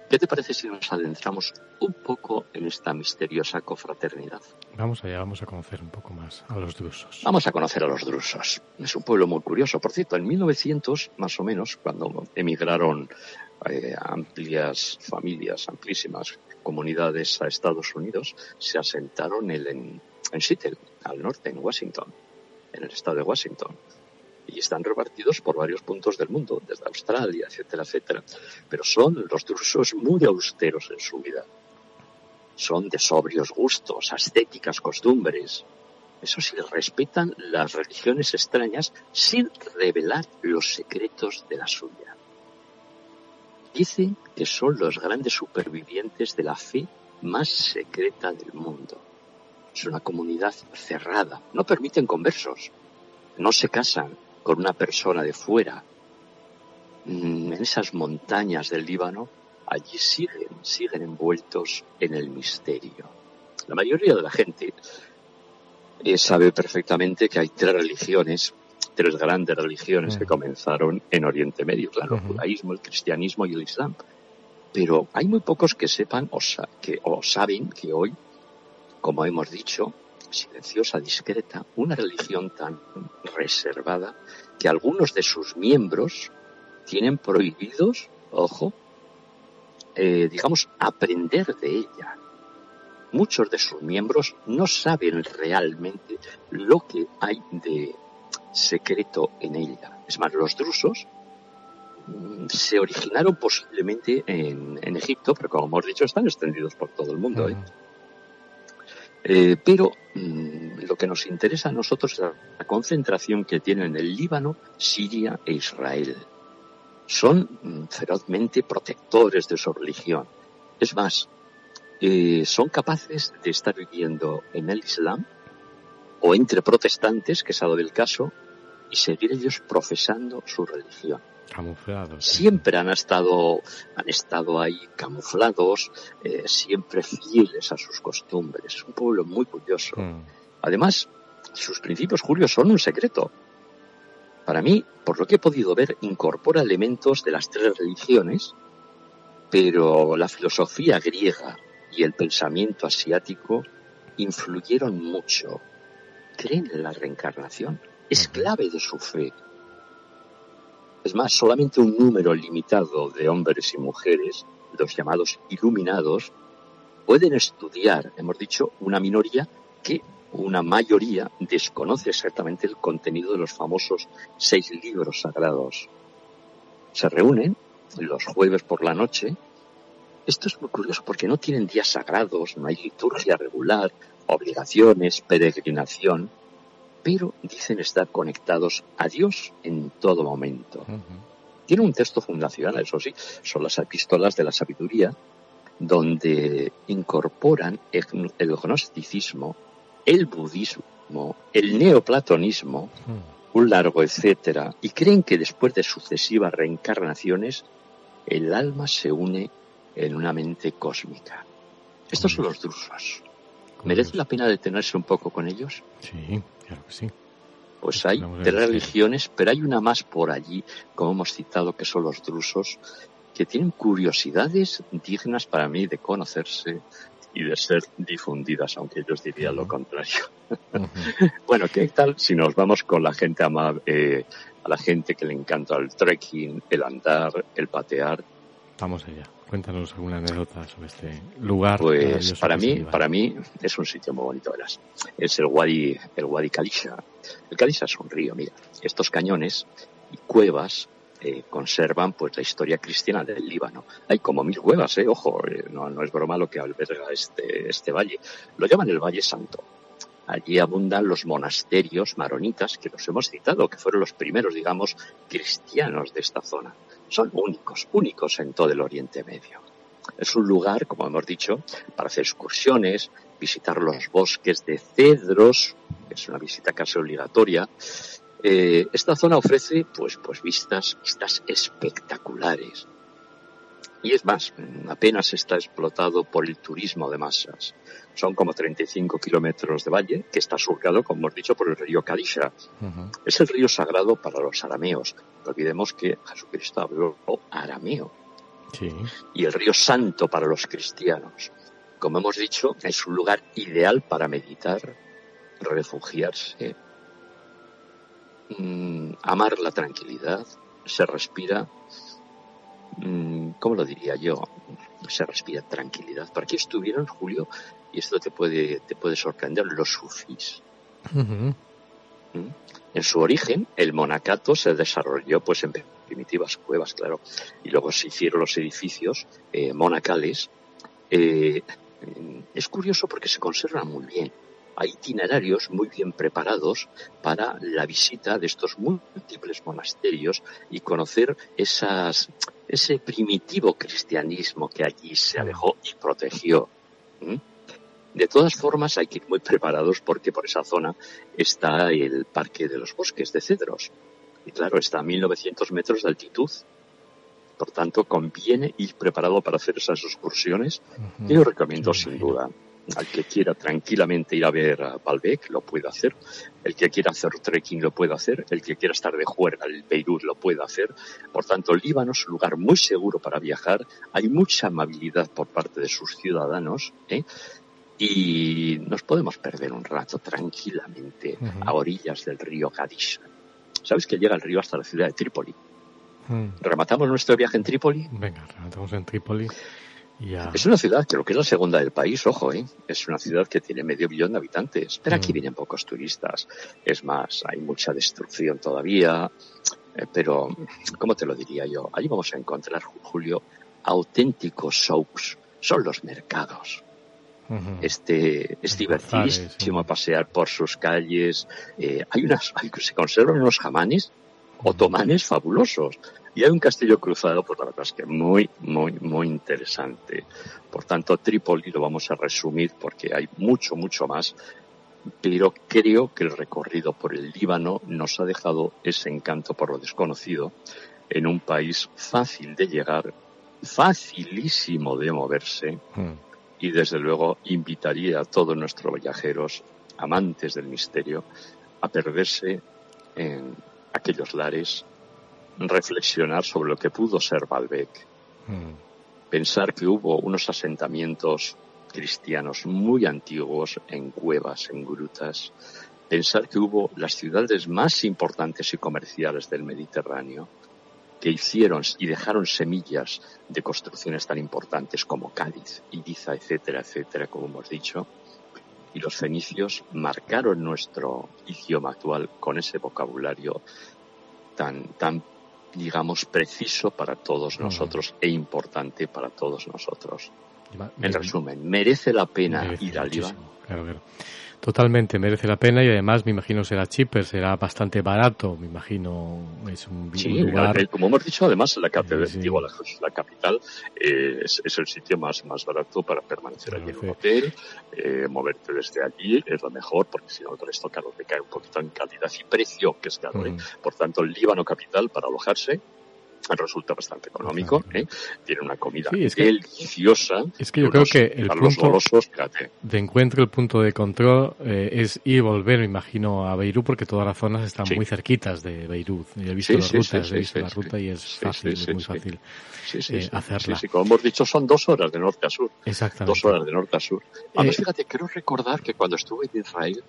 ¿Qué te parece si nos adentramos un poco en esta misteriosa confraternidad? Vamos allá, vamos a conocer un poco más a los drusos. Vamos a conocer a los drusos. Es un pueblo muy curioso. Por cierto, en 1900, más o menos, cuando emigraron eh, amplias familias, amplísimas comunidades a Estados Unidos, se asentaron en, en Seattle, al norte, en Washington, en el estado de Washington y están repartidos por varios puntos del mundo, desde Australia, etcétera, etcétera. Pero son los drusos muy austeros en su vida. Son de sobrios gustos, ascéticas costumbres. Eso sí, respetan las religiones extrañas sin revelar los secretos de la suya. Dicen que son los grandes supervivientes de la fe más secreta del mundo. Es una comunidad cerrada, no permiten conversos, no se casan, con una persona de fuera, mm, en esas montañas del Líbano, allí siguen, siguen envueltos en el misterio. La mayoría de la gente eh, sabe perfectamente que hay tres religiones, tres grandes religiones que comenzaron en Oriente Medio, claro, el judaísmo, el cristianismo y el islam. Pero hay muy pocos que sepan o, que, o saben que hoy, como hemos dicho, silenciosa, discreta, una religión tan reservada que algunos de sus miembros tienen prohibidos, ojo, eh, digamos, aprender de ella. Muchos de sus miembros no saben realmente lo que hay de secreto en ella. Es más, los drusos mm, se originaron posiblemente en, Egipto, pero como hemos dicho, están extendidos por todo el mundo. ¿eh? Eh, pero lo que nos interesa a nosotros es la concentración que tienen el Líbano, Siria e Israel. Son mm, ferozmente protectores de su religión. Es más, eh, son capaces de estar viviendo en el Islam o entre protestantes, que es algo del caso, y seguir ellos profesando su religión. Camuflados. Siempre han estado, han estado ahí camuflados, eh, siempre fieles a sus costumbres. Es un pueblo muy curioso. Hmm. Además, sus principios, Julio, son un secreto. Para mí, por lo que he podido ver, incorpora elementos de las tres religiones, pero la filosofía griega y el pensamiento asiático influyeron mucho. Creen en la reencarnación. Es clave de su fe. Es más, solamente un número limitado de hombres y mujeres, los llamados iluminados, pueden estudiar, hemos dicho, una minoría que una mayoría desconoce exactamente el contenido de los famosos seis libros sagrados. Se reúnen los jueves por la noche. Esto es muy curioso porque no tienen días sagrados, no hay liturgia regular, obligaciones, peregrinación pero dicen estar conectados a Dios en todo momento. Tiene un texto fundacional, eso sí, son las epístolas de la sabiduría, donde incorporan el gnosticismo, el budismo, el neoplatonismo, un largo etcétera, y creen que después de sucesivas reencarnaciones, el alma se une en una mente cósmica. Estos son los drusos. ¿Merece la pena detenerse un poco con ellos? Sí. Claro que sí. Pues hay tres religiones, pero hay una más por allí, como hemos citado, que son los drusos, que tienen curiosidades dignas para mí de conocerse y de ser difundidas, aunque ellos dirían lo contrario. bueno, ¿qué tal si nos vamos con la gente amable, eh, a la gente que le encanta el trekking, el andar, el patear? Vamos allá. Cuéntanos alguna anécdota sobre este lugar. Pues para mí, para mí es un sitio muy bonito, verás. Es el Wadi, el Wadi Kalisha. El Kalisha es un río, mira. Estos cañones y cuevas eh, conservan pues la historia cristiana del Líbano. Hay como mil cuevas, eh, ojo, eh, no, no es broma lo que alberga este, este valle. Lo llaman el Valle Santo. Allí abundan los monasterios maronitas que los hemos citado, que fueron los primeros, digamos, cristianos de esta zona son únicos, únicos en todo el Oriente Medio. Es un lugar, como hemos dicho, para hacer excursiones, visitar los bosques de cedros, es una visita casi obligatoria. Eh, esta zona ofrece pues, pues vistas, vistas espectaculares. Y es más, apenas está explotado por el turismo de masas. Son como 35 kilómetros de valle que está surcado, como hemos dicho, por el río Kadisha. Es el río sagrado para los arameos. No olvidemos que Jesucristo habló arameo. y el río Santo para los cristianos. Como hemos dicho, es un lugar ideal para meditar, refugiarse, mm, amar la tranquilidad, se respira, ¿cómo lo diría yo? Se respira tranquilidad. Por aquí estuvieron, Julio, y esto te puede, te puede sorprender, los sufís. ¿Mm? En su origen, el monacato se desarrolló pues en primitivas cuevas, claro, y luego se hicieron los edificios eh, monacales. Eh, es curioso porque se conservan muy bien. Hay itinerarios muy bien preparados para la visita de estos múltiples monasterios y conocer esas, ese primitivo cristianismo que allí se alejó y protegió. De todas formas, hay que ir muy preparados porque por esa zona está el Parque de los Bosques de Cedros. Y claro, está a 1900 metros de altitud. Por tanto, conviene ir preparado para hacer esas excursiones. Yo recomiendo sin duda. Al que quiera tranquilamente ir a ver a Baalbek lo puede hacer. El que quiera hacer trekking lo puede hacer. El que quiera estar de juerga en Beirut lo puede hacer. Por tanto, Líbano es un lugar muy seguro para viajar. Hay mucha amabilidad por parte de sus ciudadanos. ¿eh? y nos podemos perder un rato tranquilamente a orillas del río Gadisha. ¿Sabes que llega el río hasta la ciudad de Trípoli? Mm. ¿Rematamos nuestro viaje en Trípoli? Venga, rematamos en Trípoli. Es una ciudad, creo que es la segunda del país, ojo, ¿eh? es una ciudad que tiene medio billón de habitantes, pero aquí mm. vienen pocos turistas. Es más, hay mucha destrucción todavía, eh, pero, ¿cómo te lo diría yo? Allí vamos a encontrar, Julio, auténticos souks, son los mercados. Este es divertidísimo pasear por sus calles. Eh, hay unas, se conservan unos jamanes otomanes fabulosos. Y hay un castillo cruzado, pues la verdad es que muy, muy, muy interesante. Por tanto, Trípoli lo vamos a resumir porque hay mucho, mucho más. Pero creo que el recorrido por el Líbano nos ha dejado ese encanto por lo desconocido en un país fácil de llegar, facilísimo de moverse, y desde luego invitaría a todos nuestros viajeros, amantes del misterio, a perderse en aquellos lares, reflexionar sobre lo que pudo ser Baalbek, mm. pensar que hubo unos asentamientos cristianos muy antiguos en cuevas, en grutas, pensar que hubo las ciudades más importantes y comerciales del Mediterráneo, que hicieron y dejaron semillas de construcciones tan importantes como Cádiz, Ibiza, etcétera, etcétera, como hemos dicho. Y los fenicios marcaron nuestro idioma actual con ese vocabulario tan, tan digamos, preciso para todos nosotros e importante para todos nosotros. En resumen, merece la pena ir al Líbano. Totalmente, merece la pena y además me imagino será cheaper, será bastante barato, me imagino es un sí, lugar... como hemos dicho, además la, la, capital eh, es, el sitio más, más barato para permanecer allí en un hotel, eh, moverte desde allí es lo mejor porque si no con esto claro te cae un poquito en calidad y precio que es caro. ¿eh? Por tanto, el Líbano capital para alojarse resulta bastante económico, ¿eh? tiene una comida deliciosa. Es que yo creo que el punto de encuentro, el punto de control eh, es ir y volver, me imagino, a Beirut porque todas las zonas están muy cerquitas de Beirut. Yo he visto las rutas, he visto la ruta y es fácil, es muy fácil eh, hacerla. Sí, como hemos dicho, son dos horas de norte a sur. Exactamente. Dos horas de norte a sur. Además, fíjate, quiero recordar que cuando estuve en Israel,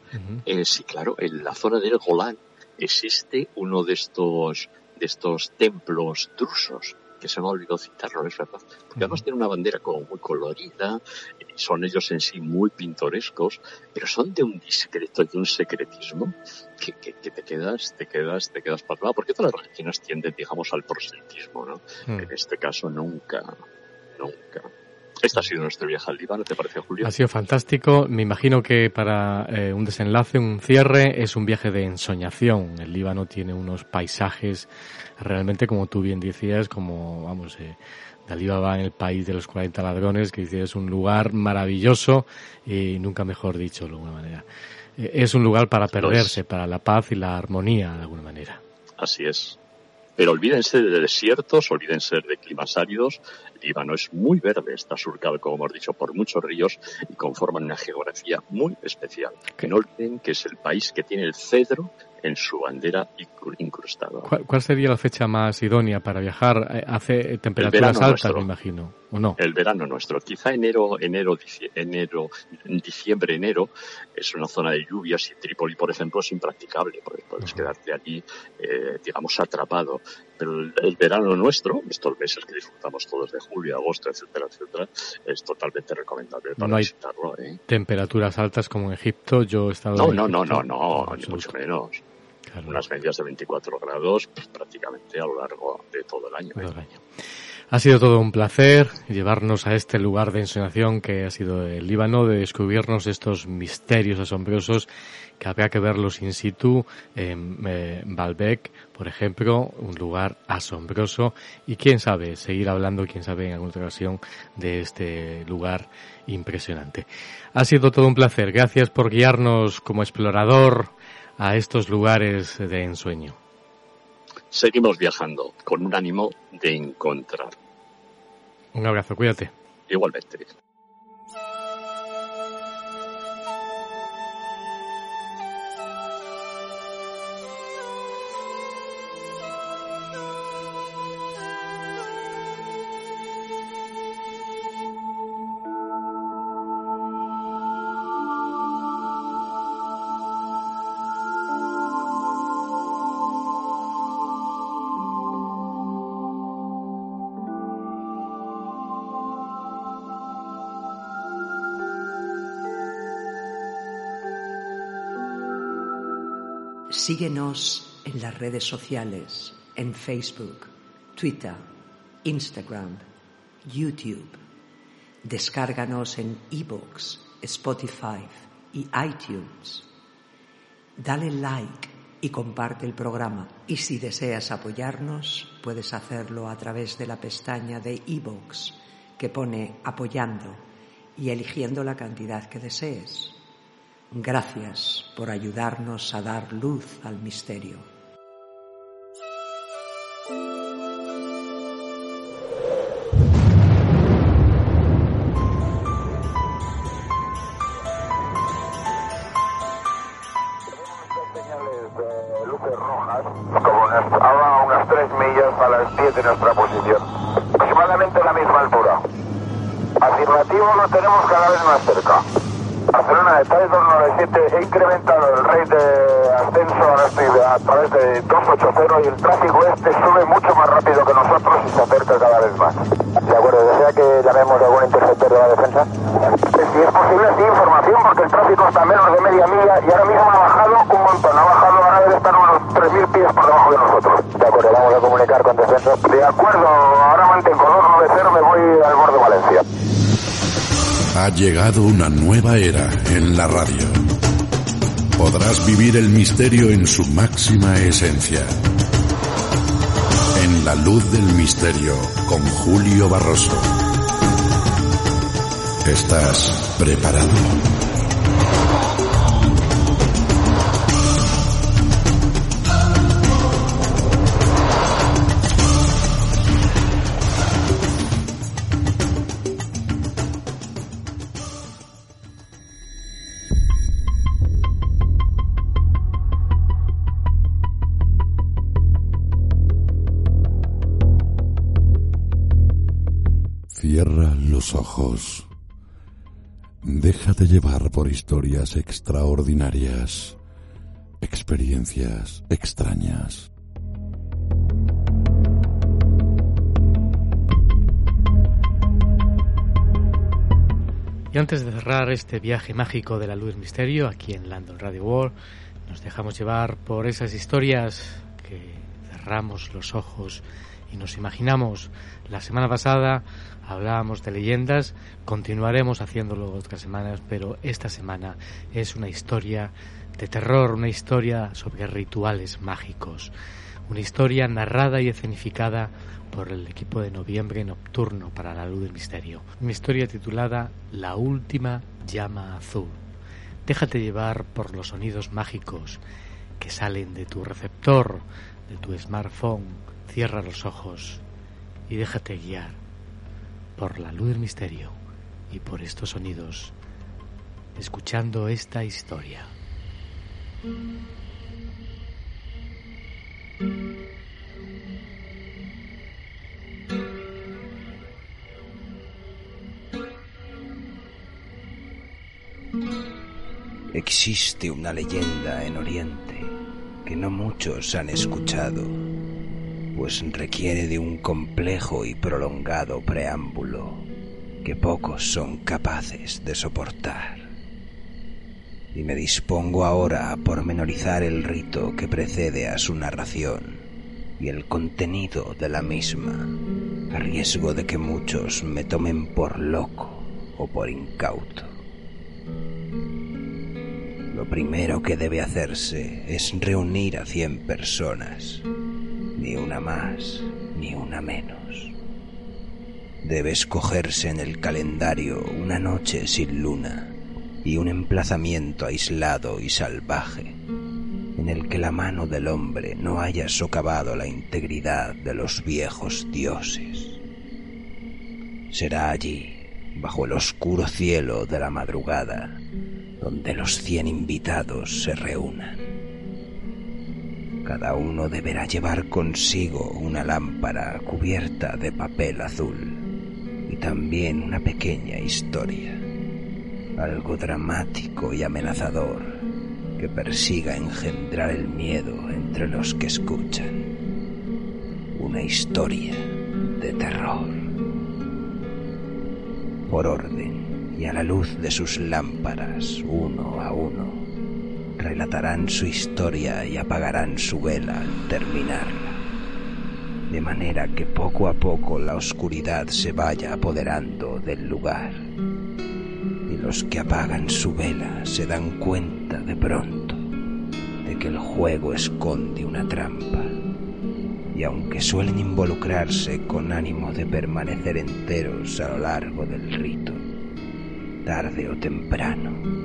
sí, claro, en la zona del Golán existe uno de estos de estos templos drusos, que se me ha olvidado citarlo, es verdad, porque además tiene una bandera como muy colorida, son ellos en sí muy pintorescos, pero son de un discreto y de un secretismo que, que, te quedas, te quedas, te quedas lado, porque todas las religiones tienden, digamos, al proselitismo, ¿no? Hmm. En este caso nunca, nunca. Este ha sido nuestro viaje al Líbano, ¿te parece, Julio? Ha sido fantástico. Me imagino que para eh, un desenlace, un cierre, es un viaje de ensoñación. El Líbano tiene unos paisajes realmente, como tú bien decías, como, vamos, eh, Dalí va en el país de los 40 ladrones, que es un lugar maravilloso y nunca mejor dicho, de alguna manera. Eh, es un lugar para perderse, para la paz y la armonía, de alguna manera. Así es. Pero olvídense de desiertos, olvídense de climas áridos. Líbano es muy verde, está surcado, como hemos dicho, por muchos ríos y conforman una geografía muy especial. Que no olviden que es el país que tiene el cedro en su bandera incrustado. ¿Cuál, sería la fecha más idónea para viajar? Eh, ¿Hace temperaturas altas, me imagino, o no? El verano nuestro. Quizá enero, enero, enero, diciembre, enero es una zona de lluvias y Trípoli, por ejemplo, es impracticable porque puedes quedarte allí, eh, digamos, atrapado. Pero el, verano nuestro, estos meses que disfrutamos todos de julio, agosto, etcétera, etcétera, es totalmente recomendable para no hay visitarlo. ¿eh? Temperaturas altas como en Egipto, yo he estado. No, no, no, no, no, ni mucho menos unas medias de 24 grados pues, prácticamente a lo largo de todo el año. Ha sido todo un placer llevarnos a este lugar de ensoñación que ha sido el Líbano, de descubrirnos estos misterios asombrosos que habría que verlos in situ en eh, Baalbek, por ejemplo, un lugar asombroso y quién sabe, seguir hablando, quién sabe en alguna ocasión de este lugar impresionante. Ha sido todo un placer. Gracias por guiarnos como explorador a estos lugares de ensueño? Seguimos viajando con un ánimo de encontrar. Un abrazo, cuídate. Igualmente. Síguenos en las redes sociales, en Facebook, Twitter, Instagram, YouTube. Descárganos en iBooks, Spotify y iTunes. Dale like y comparte el programa. Y si deseas apoyarnos, puedes hacerlo a través de la pestaña de iBooks que pone apoyando y eligiendo la cantidad que desees. Gracias por ayudarnos a dar luz al misterio. señales de luces rojas, como a unas 3 millas a las 10 de nuestra posición, aproximadamente a la misma altura. Afirmativo lo tenemos cada vez más cerca. Y el tráfico este sube mucho más rápido que nosotros y se acerca cada vez más. De acuerdo, ¿desea que llamemos a algún interceptor de la defensa? Si es posible, sí, información, porque el tráfico está a menos de media milla y ahora mismo ha bajado un montón, ha bajado, ahora debe estar unos 3.000 pies por debajo de nosotros. De acuerdo, vamos a comunicar con defensa. De acuerdo, ahora mantengo 290, me voy al borde de Valencia. Ha llegado una nueva era en la radio. Podrás vivir el misterio en su máxima esencia. En la luz del misterio con Julio Barroso. ¿Estás preparado? Ojos. Déjate llevar por historias extraordinarias, experiencias extrañas. Y antes de cerrar este viaje mágico de la luz misterio aquí en London Radio World, nos dejamos llevar por esas historias que cerramos los ojos y nos imaginamos. La semana pasada hablábamos de leyendas, continuaremos haciéndolo otras semanas, pero esta semana es una historia de terror, una historia sobre rituales mágicos, una historia narrada y escenificada por el equipo de noviembre nocturno para la luz del misterio. Una historia titulada La última llama azul. Déjate llevar por los sonidos mágicos que salen de tu receptor, de tu smartphone, Cierra los ojos y déjate guiar por la luz del misterio y por estos sonidos, escuchando esta historia. Existe una leyenda en Oriente que no muchos han escuchado pues requiere de un complejo y prolongado preámbulo que pocos son capaces de soportar. Y me dispongo ahora a pormenorizar el rito que precede a su narración y el contenido de la misma, a riesgo de que muchos me tomen por loco o por incauto. Lo primero que debe hacerse es reunir a cien personas, ni una más, ni una menos. Debe escogerse en el calendario una noche sin luna y un emplazamiento aislado y salvaje, en el que la mano del hombre no haya socavado la integridad de los viejos dioses. Será allí, bajo el oscuro cielo de la madrugada, donde los cien invitados se reúnan. Cada uno deberá llevar consigo una lámpara cubierta de papel azul y también una pequeña historia, algo dramático y amenazador que persiga engendrar el miedo entre los que escuchan. Una historia de terror. Por orden y a la luz de sus lámparas, uno a uno, relatarán su historia y apagarán su vela al terminarla, de manera que poco a poco la oscuridad se vaya apoderando del lugar. Y los que apagan su vela se dan cuenta de pronto de que el juego esconde una trampa. Y aunque suelen involucrarse con ánimo de permanecer enteros a lo largo del rito, tarde o temprano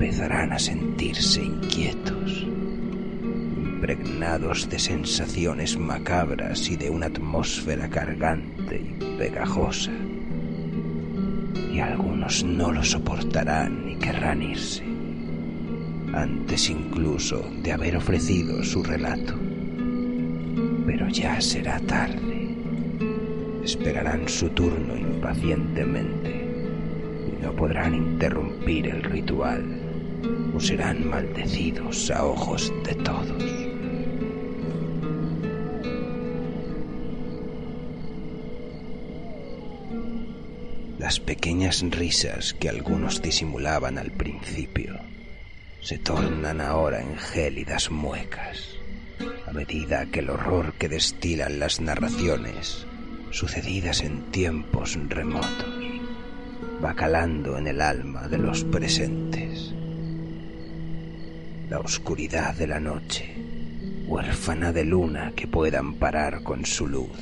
empezarán a sentirse inquietos, impregnados de sensaciones macabras y de una atmósfera cargante y pegajosa. Y algunos no lo soportarán ni querrán irse, antes incluso de haber ofrecido su relato. Pero ya será tarde. Esperarán su turno impacientemente no podrán interrumpir el ritual serán maldecidos a ojos de todos. Las pequeñas risas que algunos disimulaban al principio se tornan ahora en gélidas muecas a medida que el horror que destilan las narraciones sucedidas en tiempos remotos va calando en el alma de los presentes. La oscuridad de la noche, huérfana de luna que pueda amparar con su luz,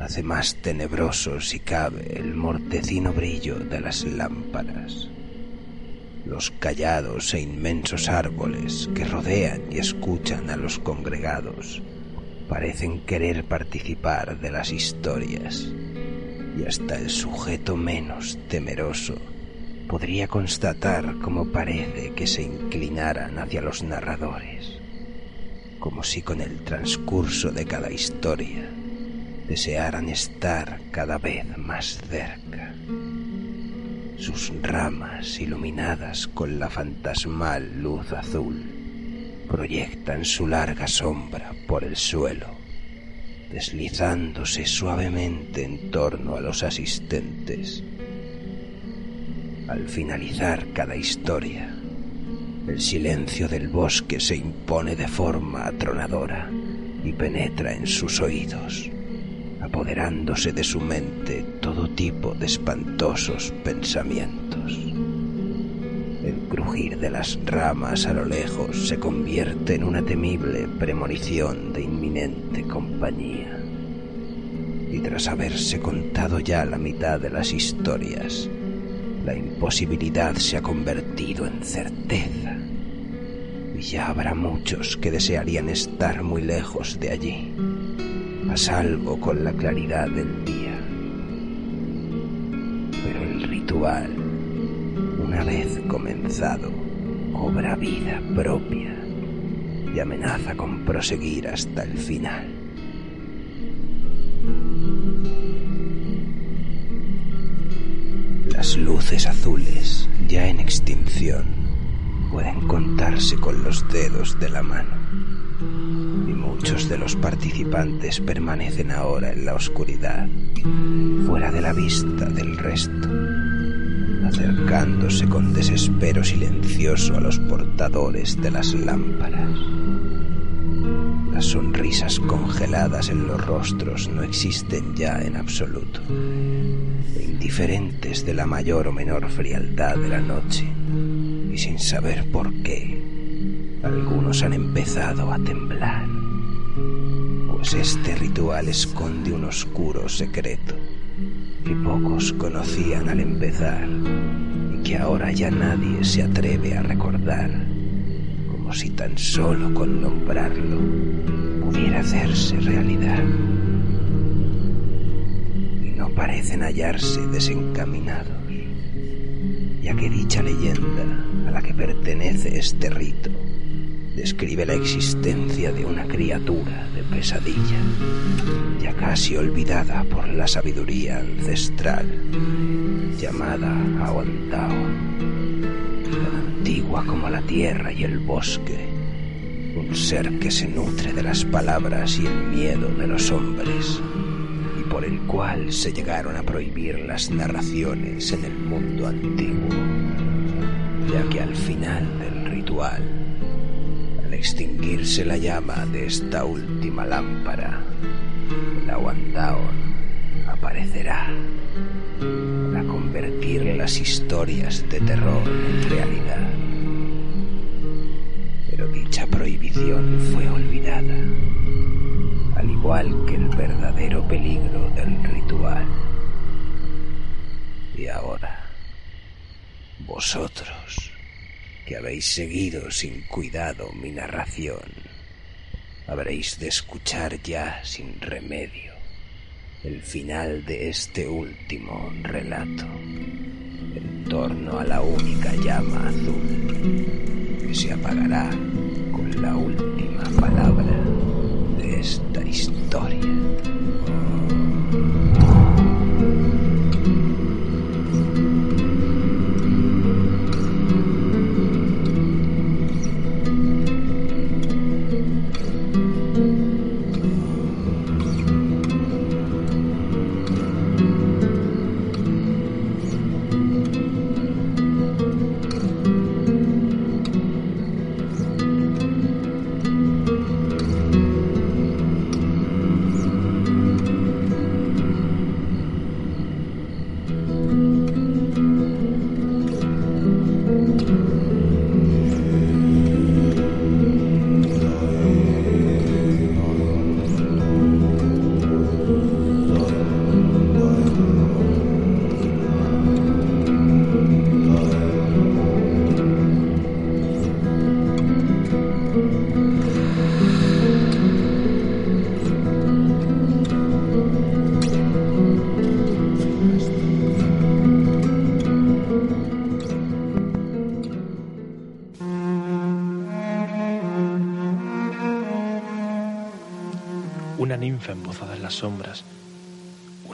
hace más tenebroso si cabe el mortecino brillo de las lámparas. Los callados e inmensos árboles que rodean y escuchan a los congregados parecen querer participar de las historias y hasta el sujeto menos temeroso podría constatar cómo parece que se inclinaran hacia los narradores, como si con el transcurso de cada historia desearan estar cada vez más cerca. Sus ramas iluminadas con la fantasmal luz azul proyectan su larga sombra por el suelo deslizándose suavemente en torno a los asistentes. Al finalizar cada historia, el silencio del bosque se impone de forma atronadora y penetra en sus oídos, apoderándose de su mente todo tipo de espantosos pensamientos. El crujir de las ramas a lo lejos se convierte en una temible premonición de inminente compañía. Y tras haberse contado ya la mitad de las historias, la imposibilidad se ha convertido en certeza. Y ya habrá muchos que desearían estar muy lejos de allí, a salvo con la claridad del día. Pero el ritual una vez comenzado, cobra vida propia y amenaza con proseguir hasta el final. Las luces azules, ya en extinción, pueden contarse con los dedos de la mano. Y muchos de los participantes permanecen ahora en la oscuridad, fuera de la vista del resto, acercándose con desespero silencioso a los portadores de las lámparas. Las sonrisas congeladas en los rostros no existen ya en absoluto, indiferentes de la mayor o menor frialdad de la noche y sin saber por qué, algunos han empezado a temblar, pues este ritual esconde un oscuro secreto que pocos conocían al empezar y que ahora ya nadie se atreve a recordar, como si tan solo con nombrarlo pudiera hacerse realidad. Parecen hallarse desencaminados, ya que dicha leyenda a la que pertenece este rito describe la existencia de una criatura de pesadilla, ya casi olvidada por la sabiduría ancestral, llamada Aontao, tan antigua como la tierra y el bosque, un ser que se nutre de las palabras y el miedo de los hombres, por el cual se llegaron a prohibir las narraciones en el mundo antiguo, ya que al final del ritual, al extinguirse la llama de esta última lámpara, la Wandaon aparecerá para convertir las historias de terror en realidad. Pero dicha prohibición fue olvidada, igual que el verdadero peligro del ritual. Y ahora, vosotros, que habéis seguido sin cuidado mi narración, habréis de escuchar ya sin remedio el final de este último relato en torno a la única llama azul que se apagará con la última palabra de esta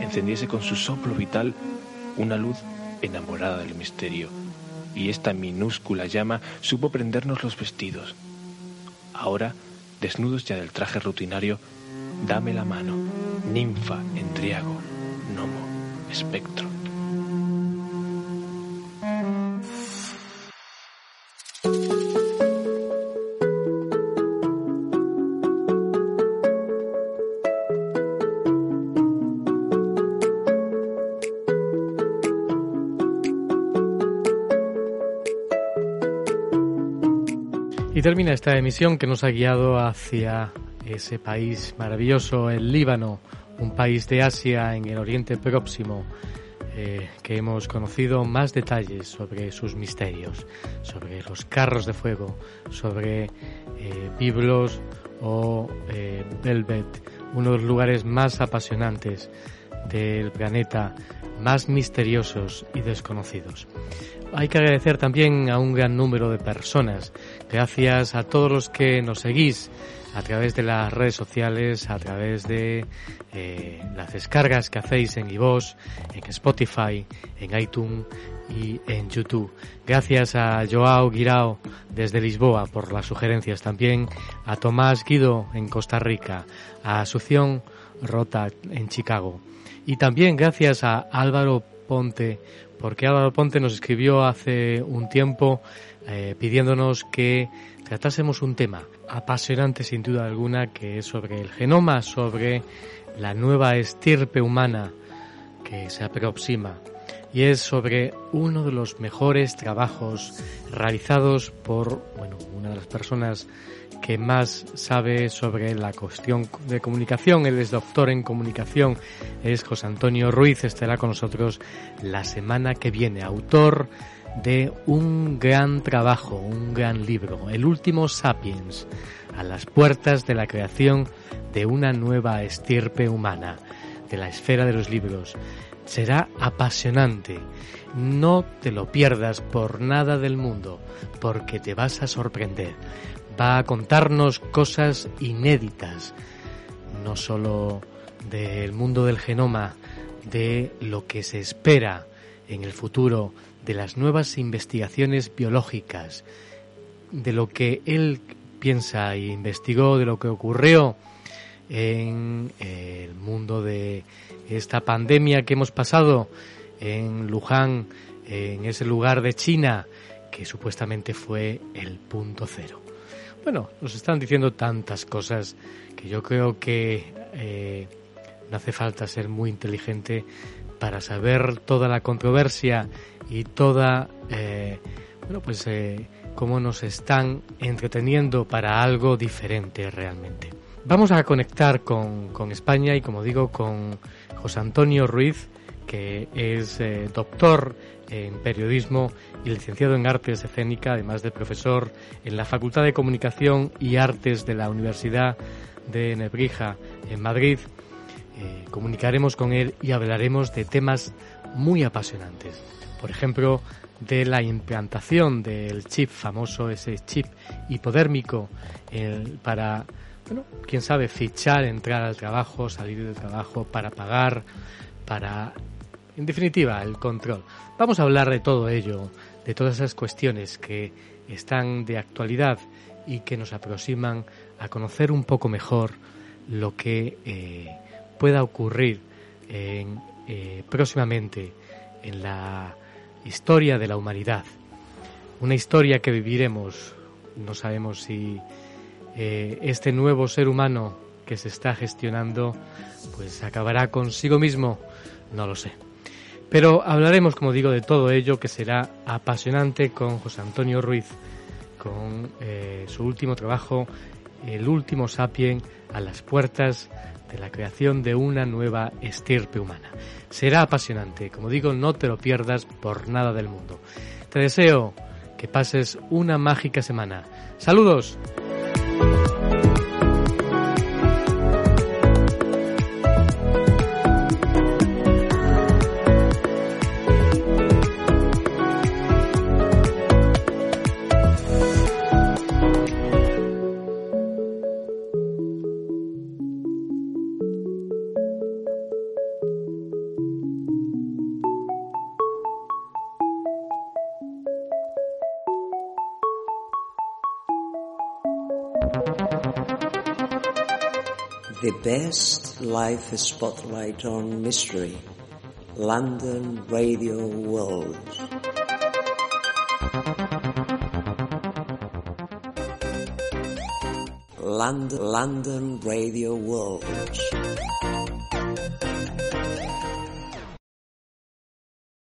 encendiese con su soplo vital una luz enamorada del misterio, y esta minúscula llama supo prendernos los vestidos. Ahora, desnudos ya del traje rutinario, dame la mano, ninfa, endriago, gnomo, espectro. Y termina esta emisión que nos ha guiado hacia ese país maravilloso, el Líbano, un país de Asia en el Oriente Próximo, eh, que hemos conocido más detalles sobre sus misterios, sobre los carros de fuego, sobre eh, Biblos o eh, Velvet, uno de los lugares más apasionantes del planeta, más misteriosos y desconocidos. Hay que agradecer también a un gran número de personas, gracias a todos los que nos seguís a través de las redes sociales, a través de eh, las descargas que hacéis en iVoox, en Spotify, en iTunes y en YouTube. Gracias a Joao Guirao desde Lisboa por las sugerencias también, a Tomás Guido en Costa Rica, a Asunción Rota en Chicago y también gracias a Álvaro Ponte porque Álvaro Ponte nos escribió hace un tiempo eh, pidiéndonos que tratásemos un tema apasionante sin duda alguna que es sobre el genoma, sobre la nueva estirpe humana que se aproxima. Y es sobre uno de los mejores trabajos realizados por bueno, una de las personas que más sabe sobre la cuestión de comunicación. Él es doctor en comunicación, es José Antonio Ruiz, estará con nosotros la semana que viene, autor de un gran trabajo, un gran libro, El último Sapiens, a las puertas de la creación de una nueva estirpe humana, de la esfera de los libros. Será apasionante. No te lo pierdas por nada del mundo, porque te vas a sorprender. Va a contarnos cosas inéditas, no solo del mundo del genoma, de lo que se espera en el futuro, de las nuevas investigaciones biológicas, de lo que él piensa e investigó, de lo que ocurrió en el mundo de esta pandemia que hemos pasado en Luján, en ese lugar de China que supuestamente fue el punto cero. Bueno, nos están diciendo tantas cosas que yo creo que eh, no hace falta ser muy inteligente para saber toda la controversia y toda, eh, bueno, pues eh, cómo nos están entreteniendo para algo diferente realmente. Vamos a conectar con, con España y como digo con José Antonio Ruiz, que es eh, doctor en periodismo y licenciado en artes escénicas, además de profesor en la Facultad de Comunicación y Artes de la Universidad de Nebrija en Madrid. Eh, comunicaremos con él y hablaremos de temas muy apasionantes. Por ejemplo, de la implantación del chip famoso, ese chip hipodérmico, para bueno, quién sabe, fichar, entrar al trabajo, salir del trabajo, para pagar, para, en definitiva, el control. Vamos a hablar de todo ello, de todas esas cuestiones que están de actualidad y que nos aproximan a conocer un poco mejor lo que eh, pueda ocurrir eh, próximamente en la historia de la humanidad. Una historia que viviremos, no sabemos si eh, este nuevo ser humano que se está gestionando, pues acabará consigo mismo, no lo sé. Pero hablaremos, como digo, de todo ello que será apasionante con José Antonio Ruiz, con eh, su último trabajo, El último sapien a las puertas de la creación de una nueva estirpe humana. Será apasionante, como digo, no te lo pierdas por nada del mundo. Te deseo que pases una mágica semana. Saludos. Best life spotlight on mystery. London Radio World. London, London Radio World.